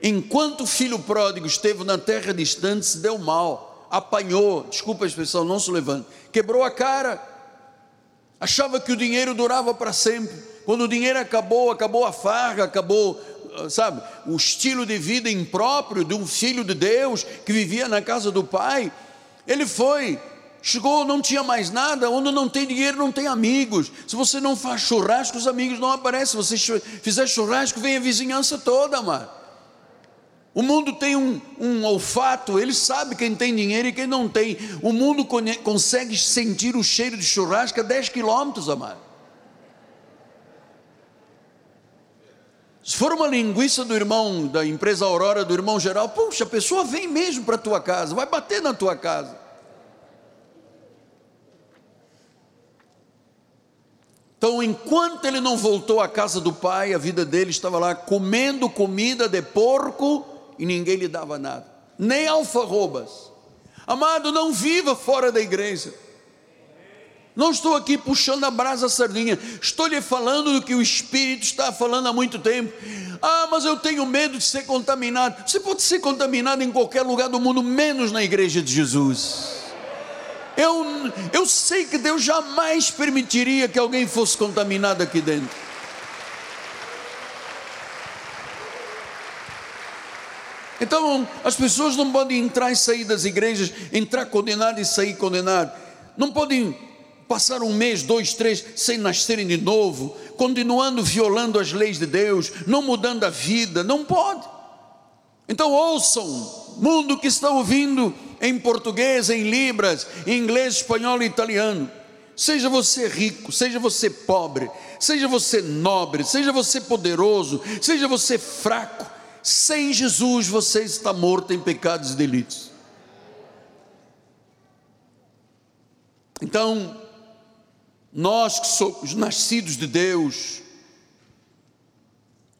Enquanto o filho pródigo esteve na terra distante, se deu mal, apanhou, desculpa a expressão, não se levanta, quebrou a cara, achava que o dinheiro durava para sempre. Quando o dinheiro acabou, acabou a farra, acabou, ah, sabe, o estilo de vida impróprio de um filho de Deus que vivia na casa do pai. Ele foi, chegou, não tinha mais nada. Onde não tem dinheiro, não tem amigos. Se você não faz churrasco, os amigos não aparecem. Se você fizer churrasco, vem a vizinhança toda, mano. O mundo tem um, um, olfato, ele sabe quem tem dinheiro e quem não tem. O mundo consegue sentir o cheiro de churrasco a 10 quilômetros, amado. Se for uma linguiça do irmão, da empresa Aurora, do irmão geral, puxa, a pessoa vem mesmo para a tua casa, vai bater na tua casa. Então, enquanto ele não voltou à casa do pai, a vida dele estava lá comendo comida de porco e ninguém lhe dava nada, nem alfarrobas. Amado, não viva fora da igreja. Não estou aqui puxando a brasa sardinha, estou lhe falando do que o Espírito está falando há muito tempo. Ah, mas eu tenho medo de ser contaminado. Você pode ser contaminado em qualquer lugar do mundo, menos na igreja de Jesus. Eu, eu sei que Deus jamais permitiria que alguém fosse contaminado aqui dentro. Então, as pessoas não podem entrar e sair das igrejas, entrar condenado e sair condenado. Não podem passar um mês, dois, três, sem nascerem de novo, continuando violando as leis de Deus, não mudando a vida. Não pode. Então, ouçam, mundo que está ouvindo em português, em libras, em inglês, espanhol e italiano. Seja você rico, seja você pobre, seja você nobre, seja você poderoso, seja você fraco, sem Jesus você está morto em pecados e delitos. Então, nós que somos nascidos de Deus,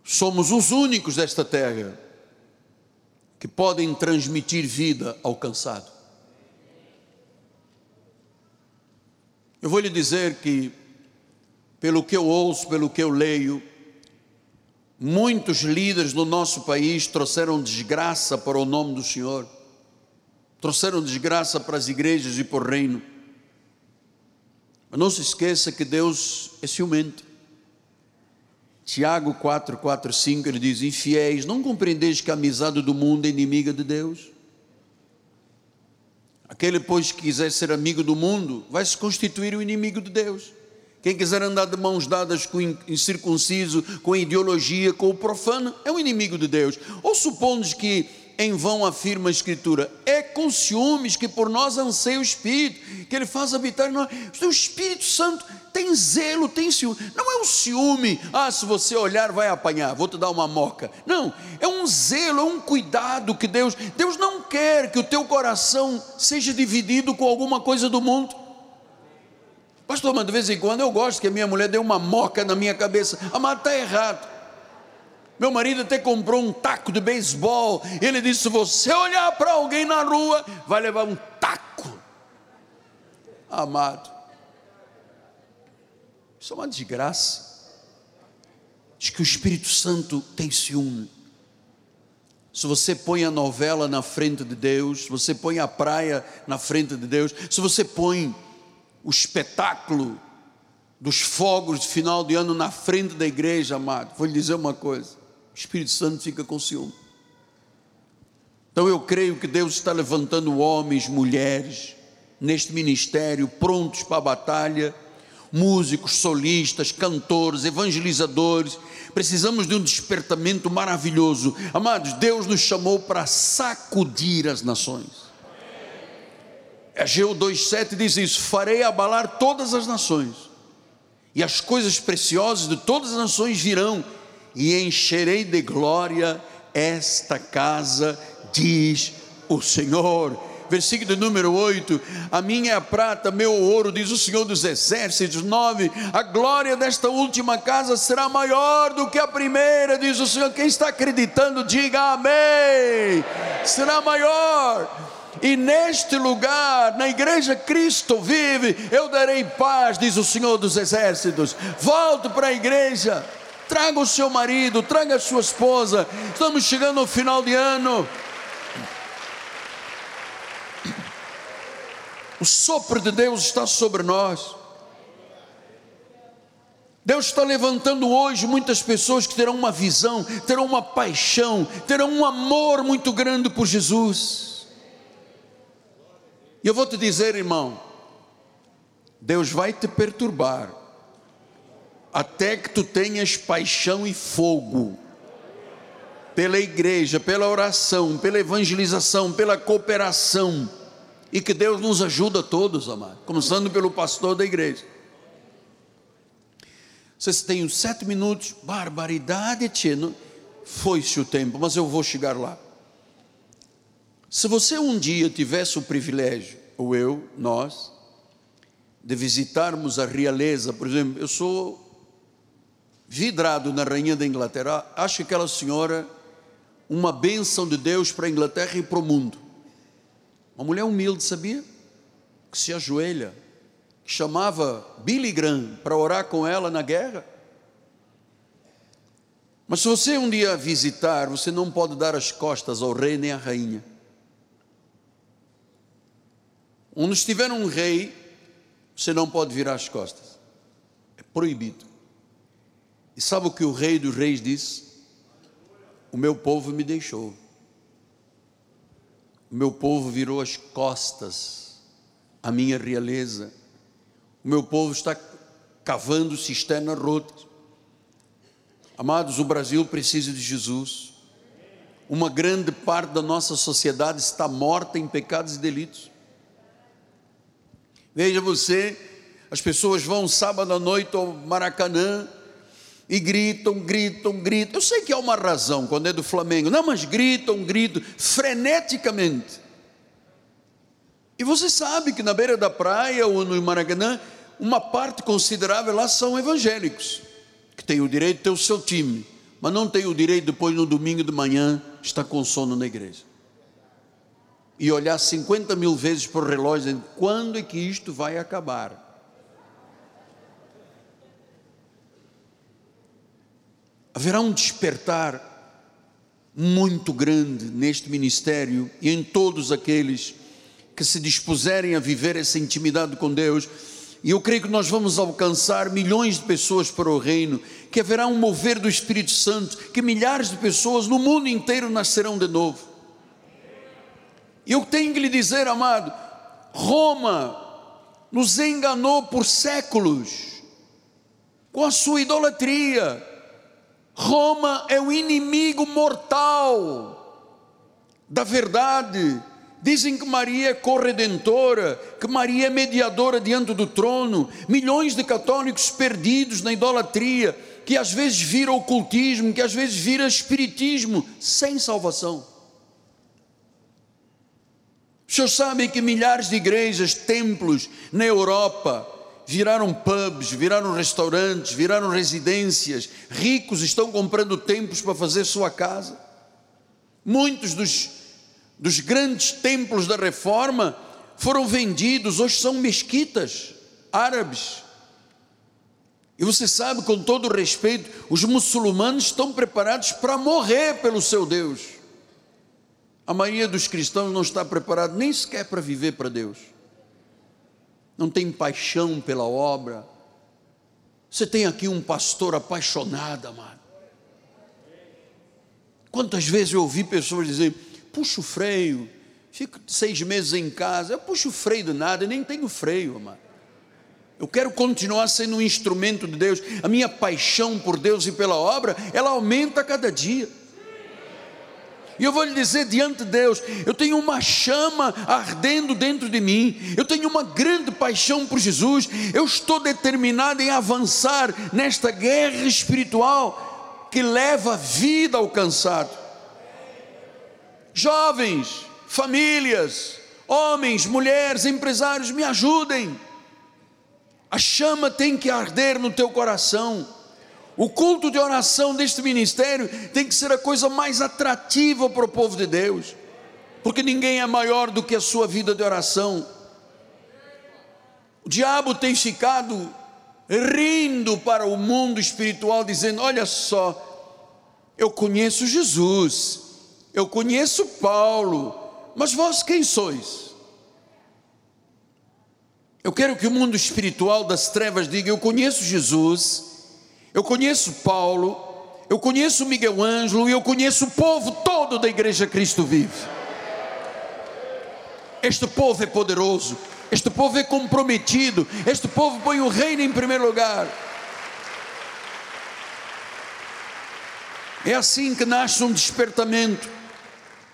somos os únicos desta terra que podem transmitir vida ao cansado. Eu vou lhe dizer que, pelo que eu ouço, pelo que eu leio, Muitos líderes no nosso país trouxeram desgraça para o nome do Senhor. trouxeram desgraça para as igrejas e para o reino. Mas não se esqueça que Deus é ciumento. Tiago 4, 4, 5, ele diz: Infiéis, não compreendeis que a amizade do mundo é inimiga de Deus? Aquele, pois, que quiser ser amigo do mundo, vai se constituir o inimigo de Deus. Quem quiser andar de mãos dadas com incircunciso, com ideologia, com o profano, é um inimigo de Deus. Ou supondes que em vão afirma a Escritura, é com ciúmes que por nós anseia o Espírito, que Ele faz habitar em nós. O Espírito Santo tem zelo, tem ciúme. Não é um ciúme, ah, se você olhar vai apanhar, vou te dar uma moca. Não, é um zelo, é um cuidado que Deus, Deus não quer que o teu coração seja dividido com alguma coisa do mundo. Pastor, mas de vez em quando eu gosto que a minha mulher dê uma moca na minha cabeça. Ah, mas está errado. Meu marido até comprou um taco de beisebol. Ele disse: se você olhar para alguém na rua, vai levar um taco. Amado, isso é uma desgraça. Diz que o Espírito Santo tem ciúme. Se você põe a novela na frente de Deus, se você põe a praia na frente de Deus, se você põe o espetáculo dos fogos de final de ano na frente da igreja, amado, vou lhe dizer uma coisa o Espírito Santo fica com ciúme. Então eu creio que Deus está levantando homens, mulheres, neste ministério, prontos para a batalha, músicos, solistas, cantores, evangelizadores. Precisamos de um despertamento maravilhoso. Amados, Deus nos chamou para sacudir as nações. Ageu 2,7 diz isso: farei abalar todas as nações, e as coisas preciosas de todas as nações virão, e encherei de glória esta casa, diz o Senhor. Versículo número 8: A minha é a prata, meu ouro, diz o Senhor dos Exércitos. 9: A glória desta última casa será maior do que a primeira, diz o Senhor. Quem está acreditando, diga amém. Será maior. E neste lugar, na igreja Cristo vive, eu darei paz, diz o Senhor dos Exércitos. Volto para a igreja traga o seu marido, traga a sua esposa. Estamos chegando ao final de ano. O sopro de Deus está sobre nós. Deus está levantando hoje muitas pessoas que terão uma visão, terão uma paixão, terão um amor muito grande por Jesus. E eu vou te dizer, irmão, Deus vai te perturbar, até que tu tenhas paixão e fogo pela igreja, pela oração, pela evangelização, pela cooperação, e que Deus nos ajuda a todos, amado, começando pelo pastor da igreja. Vocês têm sete minutos, barbaridade, tino. Foi-se o tempo, mas eu vou chegar lá. Se você um dia tivesse o privilégio, ou eu, nós, de visitarmos a realeza, por exemplo, eu sou vidrado na rainha da Inglaterra, acho aquela senhora uma bênção de Deus para a Inglaterra e para o mundo. Uma mulher humilde, sabia? Que se ajoelha, que chamava Billy Graham para orar com ela na guerra. Mas se você um dia visitar, você não pode dar as costas ao rei nem à rainha. Onde estiver um rei, você não pode virar as costas. É proibido. E sabe o que o rei dos reis disse? O meu povo me deixou. O meu povo virou as costas à minha realeza. O meu povo está cavando cisterna rota. Amados, o Brasil precisa de Jesus. Uma grande parte da nossa sociedade está morta em pecados e delitos. Veja você, as pessoas vão sábado à noite ao Maracanã, e gritam, gritam, gritam. Eu sei que há uma razão quando é do Flamengo, não, mas gritam, gritam, freneticamente. E você sabe que na beira da praia ou no Maracanã, uma parte considerável lá são evangélicos, que tem o direito de ter o seu time, mas não tem o direito depois no domingo de manhã estar com sono na igreja. E olhar 50 mil vezes para o relógio dizendo, quando é que isto vai acabar? haverá um despertar muito grande neste ministério e em todos aqueles que se dispuserem a viver essa intimidade com Deus, e eu creio que nós vamos alcançar milhões de pessoas para o reino, que haverá um mover do Espírito Santo, que milhares de pessoas no mundo inteiro nascerão de novo. E eu tenho que lhe dizer, amado, Roma nos enganou por séculos com a sua idolatria. Roma é o inimigo mortal da verdade Dizem que Maria é corredentora, que Maria é mediadora diante do trono. Milhões de católicos perdidos na idolatria, que às vezes vira ocultismo, que às vezes vira espiritismo, sem salvação. Os senhores sabem que milhares de igrejas, templos na Europa viraram pubs, viraram restaurantes, viraram residências. Ricos estão comprando templos para fazer sua casa. Muitos dos dos grandes templos da reforma foram vendidos, hoje são mesquitas árabes. E você sabe, com todo respeito, os muçulmanos estão preparados para morrer pelo seu Deus. A maioria dos cristãos não está preparado nem sequer para viver para Deus. Não tem paixão pela obra. Você tem aqui um pastor apaixonado, amado. Quantas vezes eu ouvi pessoas dizer: puxo o freio, fico seis meses em casa, eu puxo o freio do nada, eu nem tenho freio, amado. Eu quero continuar sendo um instrumento de Deus. A minha paixão por Deus e pela obra, ela aumenta a cada dia. E eu vou lhe dizer diante de Deus: eu tenho uma chama ardendo dentro de mim, eu tenho uma grande paixão por Jesus, eu estou determinado em avançar nesta guerra espiritual que leva a vida ao cansado jovens, famílias, homens, mulheres, empresários, me ajudem. A chama tem que arder no teu coração. O culto de oração deste ministério tem que ser a coisa mais atrativa para o povo de Deus, porque ninguém é maior do que a sua vida de oração. O diabo tem ficado rindo para o mundo espiritual, dizendo: Olha só, eu conheço Jesus, eu conheço Paulo, mas vós quem sois? Eu quero que o mundo espiritual das trevas diga: Eu conheço Jesus, eu conheço Paulo, eu conheço Miguel Ângelo e eu conheço o povo todo da Igreja Cristo Vive. Este povo é poderoso, este povo é comprometido, este povo põe o reino em primeiro lugar. É assim que nasce um despertamento.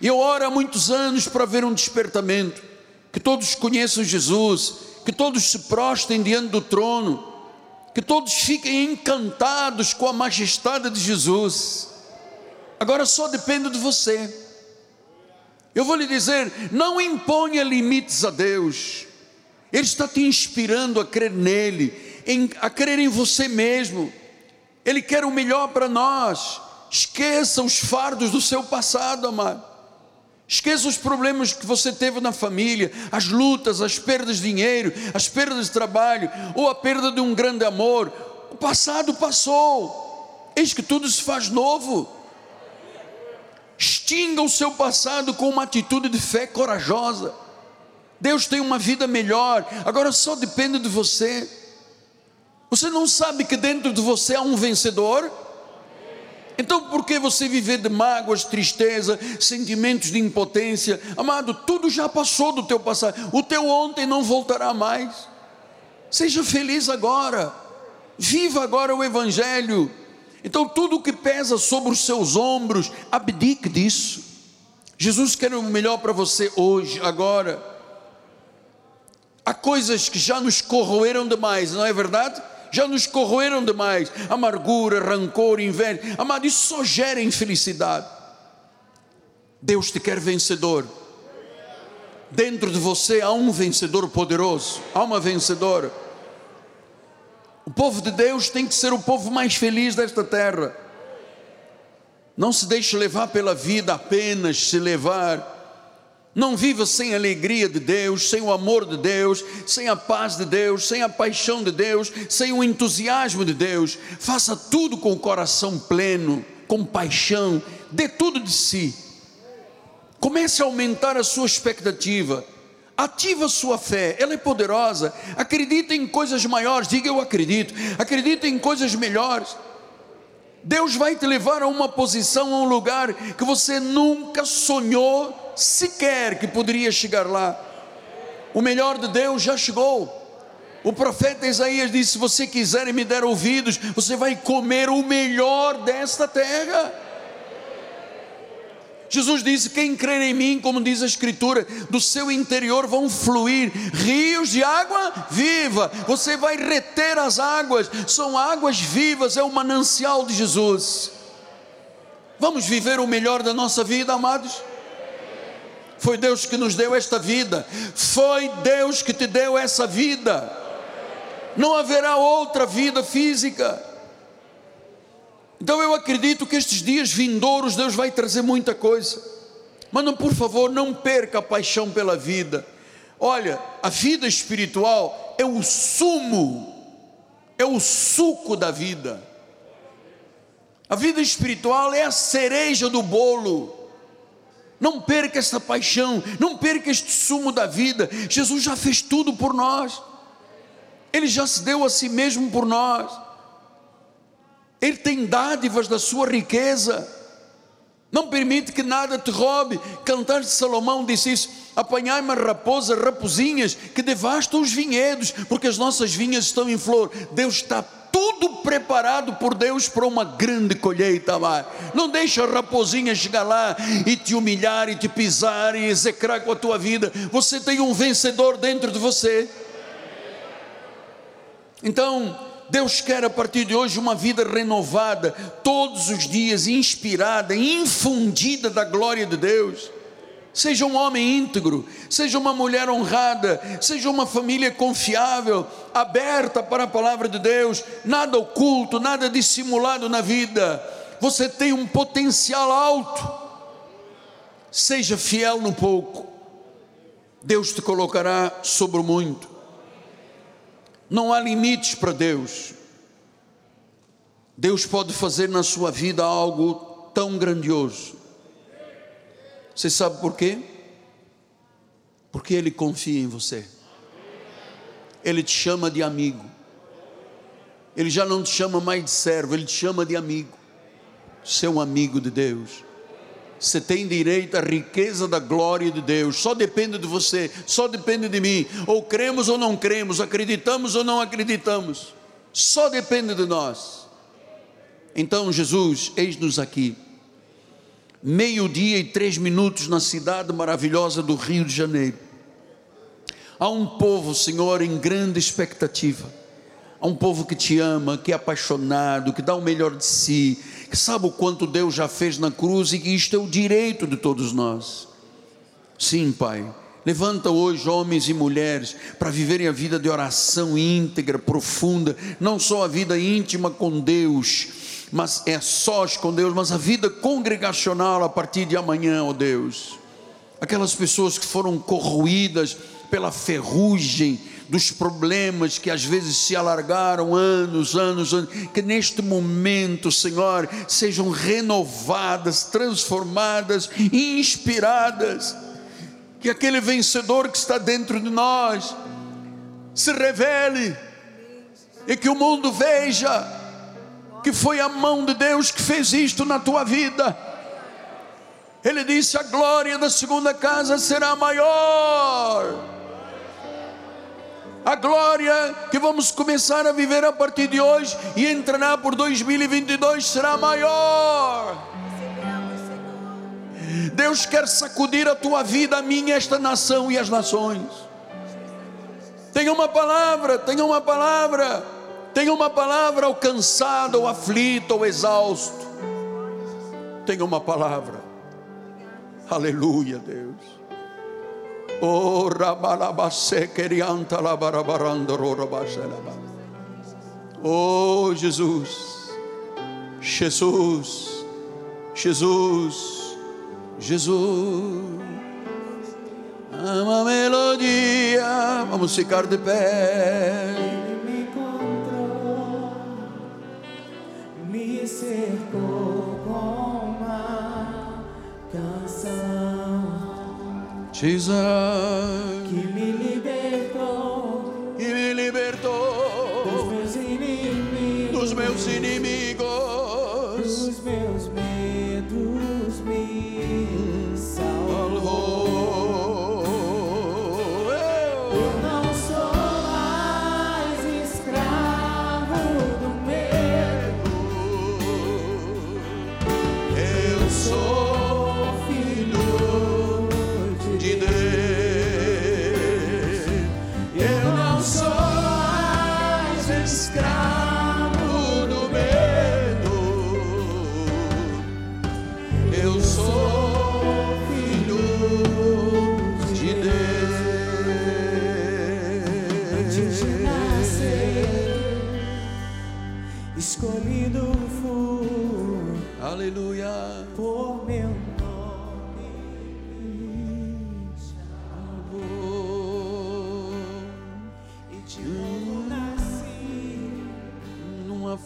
Eu oro há muitos anos para ver um despertamento, que todos conheçam Jesus, que todos se prostem diante do trono, que todos fiquem encantados com a majestade de Jesus. Agora só depende de você. Eu vou lhe dizer: não imponha limites a Deus, Ele está te inspirando a crer nele, em, a crer em você mesmo. Ele quer o melhor para nós. Esqueça os fardos do seu passado, amado. Esqueça os problemas que você teve na família, as lutas, as perdas de dinheiro, as perdas de trabalho, ou a perda de um grande amor. O passado passou, eis que tudo se faz novo. Extinga o seu passado com uma atitude de fé corajosa. Deus tem uma vida melhor, agora só depende de você. Você não sabe que dentro de você há um vencedor? Então, por que você viver de mágoas, tristeza, sentimentos de impotência? Amado, tudo já passou do teu passado. O teu ontem não voltará mais. Seja feliz agora. Viva agora o evangelho. Então, tudo que pesa sobre os seus ombros, abdique disso. Jesus quer o melhor para você hoje, agora. Há coisas que já nos corroeram demais, não é verdade? Já nos corroeram demais. Amargura, rancor, inveja. Amado, isso só gera infelicidade. Deus te quer vencedor. Dentro de você há um vencedor poderoso, há uma vencedora. O povo de Deus tem que ser o povo mais feliz desta terra. Não se deixe levar pela vida apenas se levar não viva sem a alegria de Deus, sem o amor de Deus, sem a paz de Deus, sem a paixão de Deus, sem o entusiasmo de Deus. Faça tudo com o coração pleno, com paixão, dê tudo de si. Comece a aumentar a sua expectativa. Ativa sua fé, ela é poderosa. Acredita em coisas maiores, diga eu acredito. Acredita em coisas melhores. Deus vai te levar a uma posição, a um lugar que você nunca sonhou sequer que poderia chegar lá. O melhor de Deus já chegou. O profeta Isaías disse: Se você quiser e me der ouvidos, você vai comer o melhor desta terra. Jesus disse: Quem crer em mim, como diz a Escritura, do seu interior vão fluir rios de água viva. Você vai reter as águas, são águas vivas, é o manancial de Jesus. Vamos viver o melhor da nossa vida, amados? Foi Deus que nos deu esta vida, foi Deus que te deu essa vida não haverá outra vida física. Então eu acredito que estes dias vindouros Deus vai trazer muita coisa. Mas não, por favor, não perca a paixão pela vida. Olha, a vida espiritual é o sumo, é o suco da vida. A vida espiritual é a cereja do bolo. Não perca esta paixão, não perca este sumo da vida. Jesus já fez tudo por nós. Ele já se deu a si mesmo por nós. Ele tem dádivas da sua riqueza. Não permite que nada te roube. Cantar de Salomão disse isso: apanhai-me raposas, raposinhas que devastam os vinhedos, porque as nossas vinhas estão em flor. Deus está tudo preparado por Deus para uma grande colheita lá. Não deixa a raposinha chegar lá e te humilhar e te pisar e execrar com a tua vida. Você tem um vencedor dentro de você. Então, Deus quer a partir de hoje uma vida renovada, todos os dias, inspirada, infundida da glória de Deus. Seja um homem íntegro, seja uma mulher honrada, seja uma família confiável, aberta para a palavra de Deus, nada oculto, nada dissimulado na vida. Você tem um potencial alto. Seja fiel no pouco, Deus te colocará sobre o muito. Não há limites para Deus. Deus pode fazer na sua vida algo tão grandioso. Você sabe por quê? Porque Ele confia em você. Ele te chama de amigo. Ele já não te chama mais de servo, ele te chama de amigo. Você é um amigo de Deus. Você tem direito à riqueza da glória de Deus. Só depende de você, só depende de mim. Ou cremos ou não cremos, acreditamos ou não acreditamos. Só depende de nós. Então, Jesus, eis-nos aqui. Meio-dia e três minutos na cidade maravilhosa do Rio de Janeiro. Há um povo, Senhor, em grande expectativa. Há um povo que te ama, que é apaixonado, que dá o melhor de si, que sabe o quanto Deus já fez na cruz e que isto é o direito de todos nós. Sim, Pai. Levanta hoje homens e mulheres para viverem a vida de oração íntegra, profunda, não só a vida íntima com Deus, mas é sós com Deus, mas a vida congregacional a partir de amanhã, ó oh Deus. Aquelas pessoas que foram corroídas pela ferrugem, dos problemas que às vezes se alargaram anos, anos, anos, que neste momento, Senhor, sejam renovadas, transformadas, inspiradas, que aquele vencedor que está dentro de nós se revele e que o mundo veja que foi a mão de Deus que fez isto na tua vida. Ele disse: a glória da segunda casa será maior a glória que vamos começar a viver a partir de hoje e entrará por 2022 será maior. Deus quer sacudir a tua vida, a minha, esta nação e as nações. Tenha uma palavra, tenha uma palavra, tenha uma palavra ao cansado, ao aflito, ao exausto. Tenha uma palavra. Aleluia, Deus. Oh. Oh, Jesus. Jesus. Jesus. Jesus. Uma melodia. Vamos ficar de pé. Cercou com uma canção. Jesus.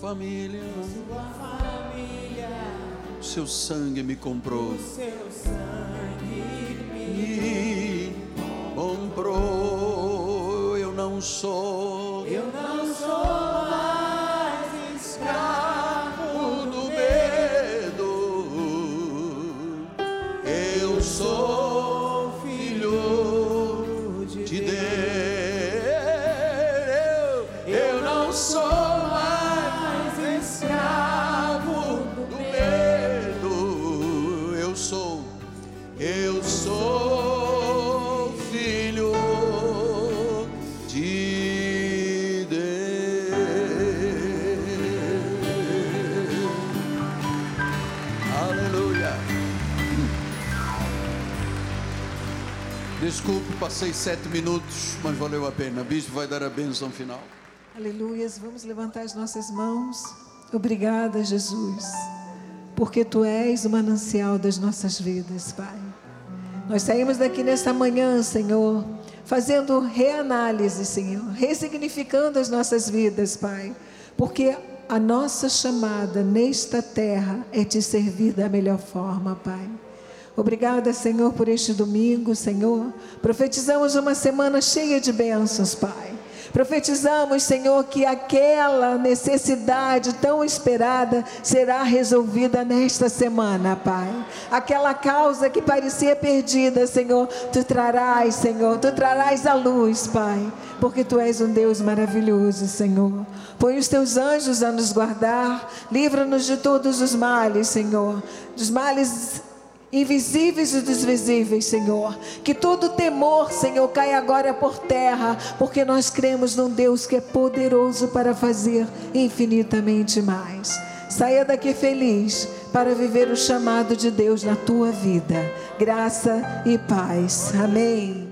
Família, sua família, seu sangue me comprou. seu sangue me Me comprou. Eu não sou Eu não 6, 7 minutos, mas valeu a pena. O bispo vai dar a bênção final. Aleluias, vamos levantar as nossas mãos. Obrigada, Jesus, porque tu és o manancial das nossas vidas, Pai. Nós saímos daqui nesta manhã, Senhor, fazendo reanálise, Senhor, ressignificando as nossas vidas, Pai, porque a nossa chamada nesta terra é te servir da melhor forma, Pai. Obrigada, Senhor, por este domingo, Senhor. Profetizamos uma semana cheia de bênçãos, Pai. Profetizamos, Senhor, que aquela necessidade tão esperada será resolvida nesta semana, Pai. Aquela causa que parecia perdida, Senhor, tu trarás, Senhor, tu trarás a luz, Pai, porque tu és um Deus maravilhoso, Senhor. Põe os teus anjos a nos guardar, livra-nos de todos os males, Senhor, dos males invisíveis e dos visíveis, Senhor. Que todo temor, Senhor, caia agora por terra, porque nós cremos num Deus que é poderoso para fazer infinitamente mais. Saia daqui feliz para viver o chamado de Deus na tua vida. Graça e paz. Amém.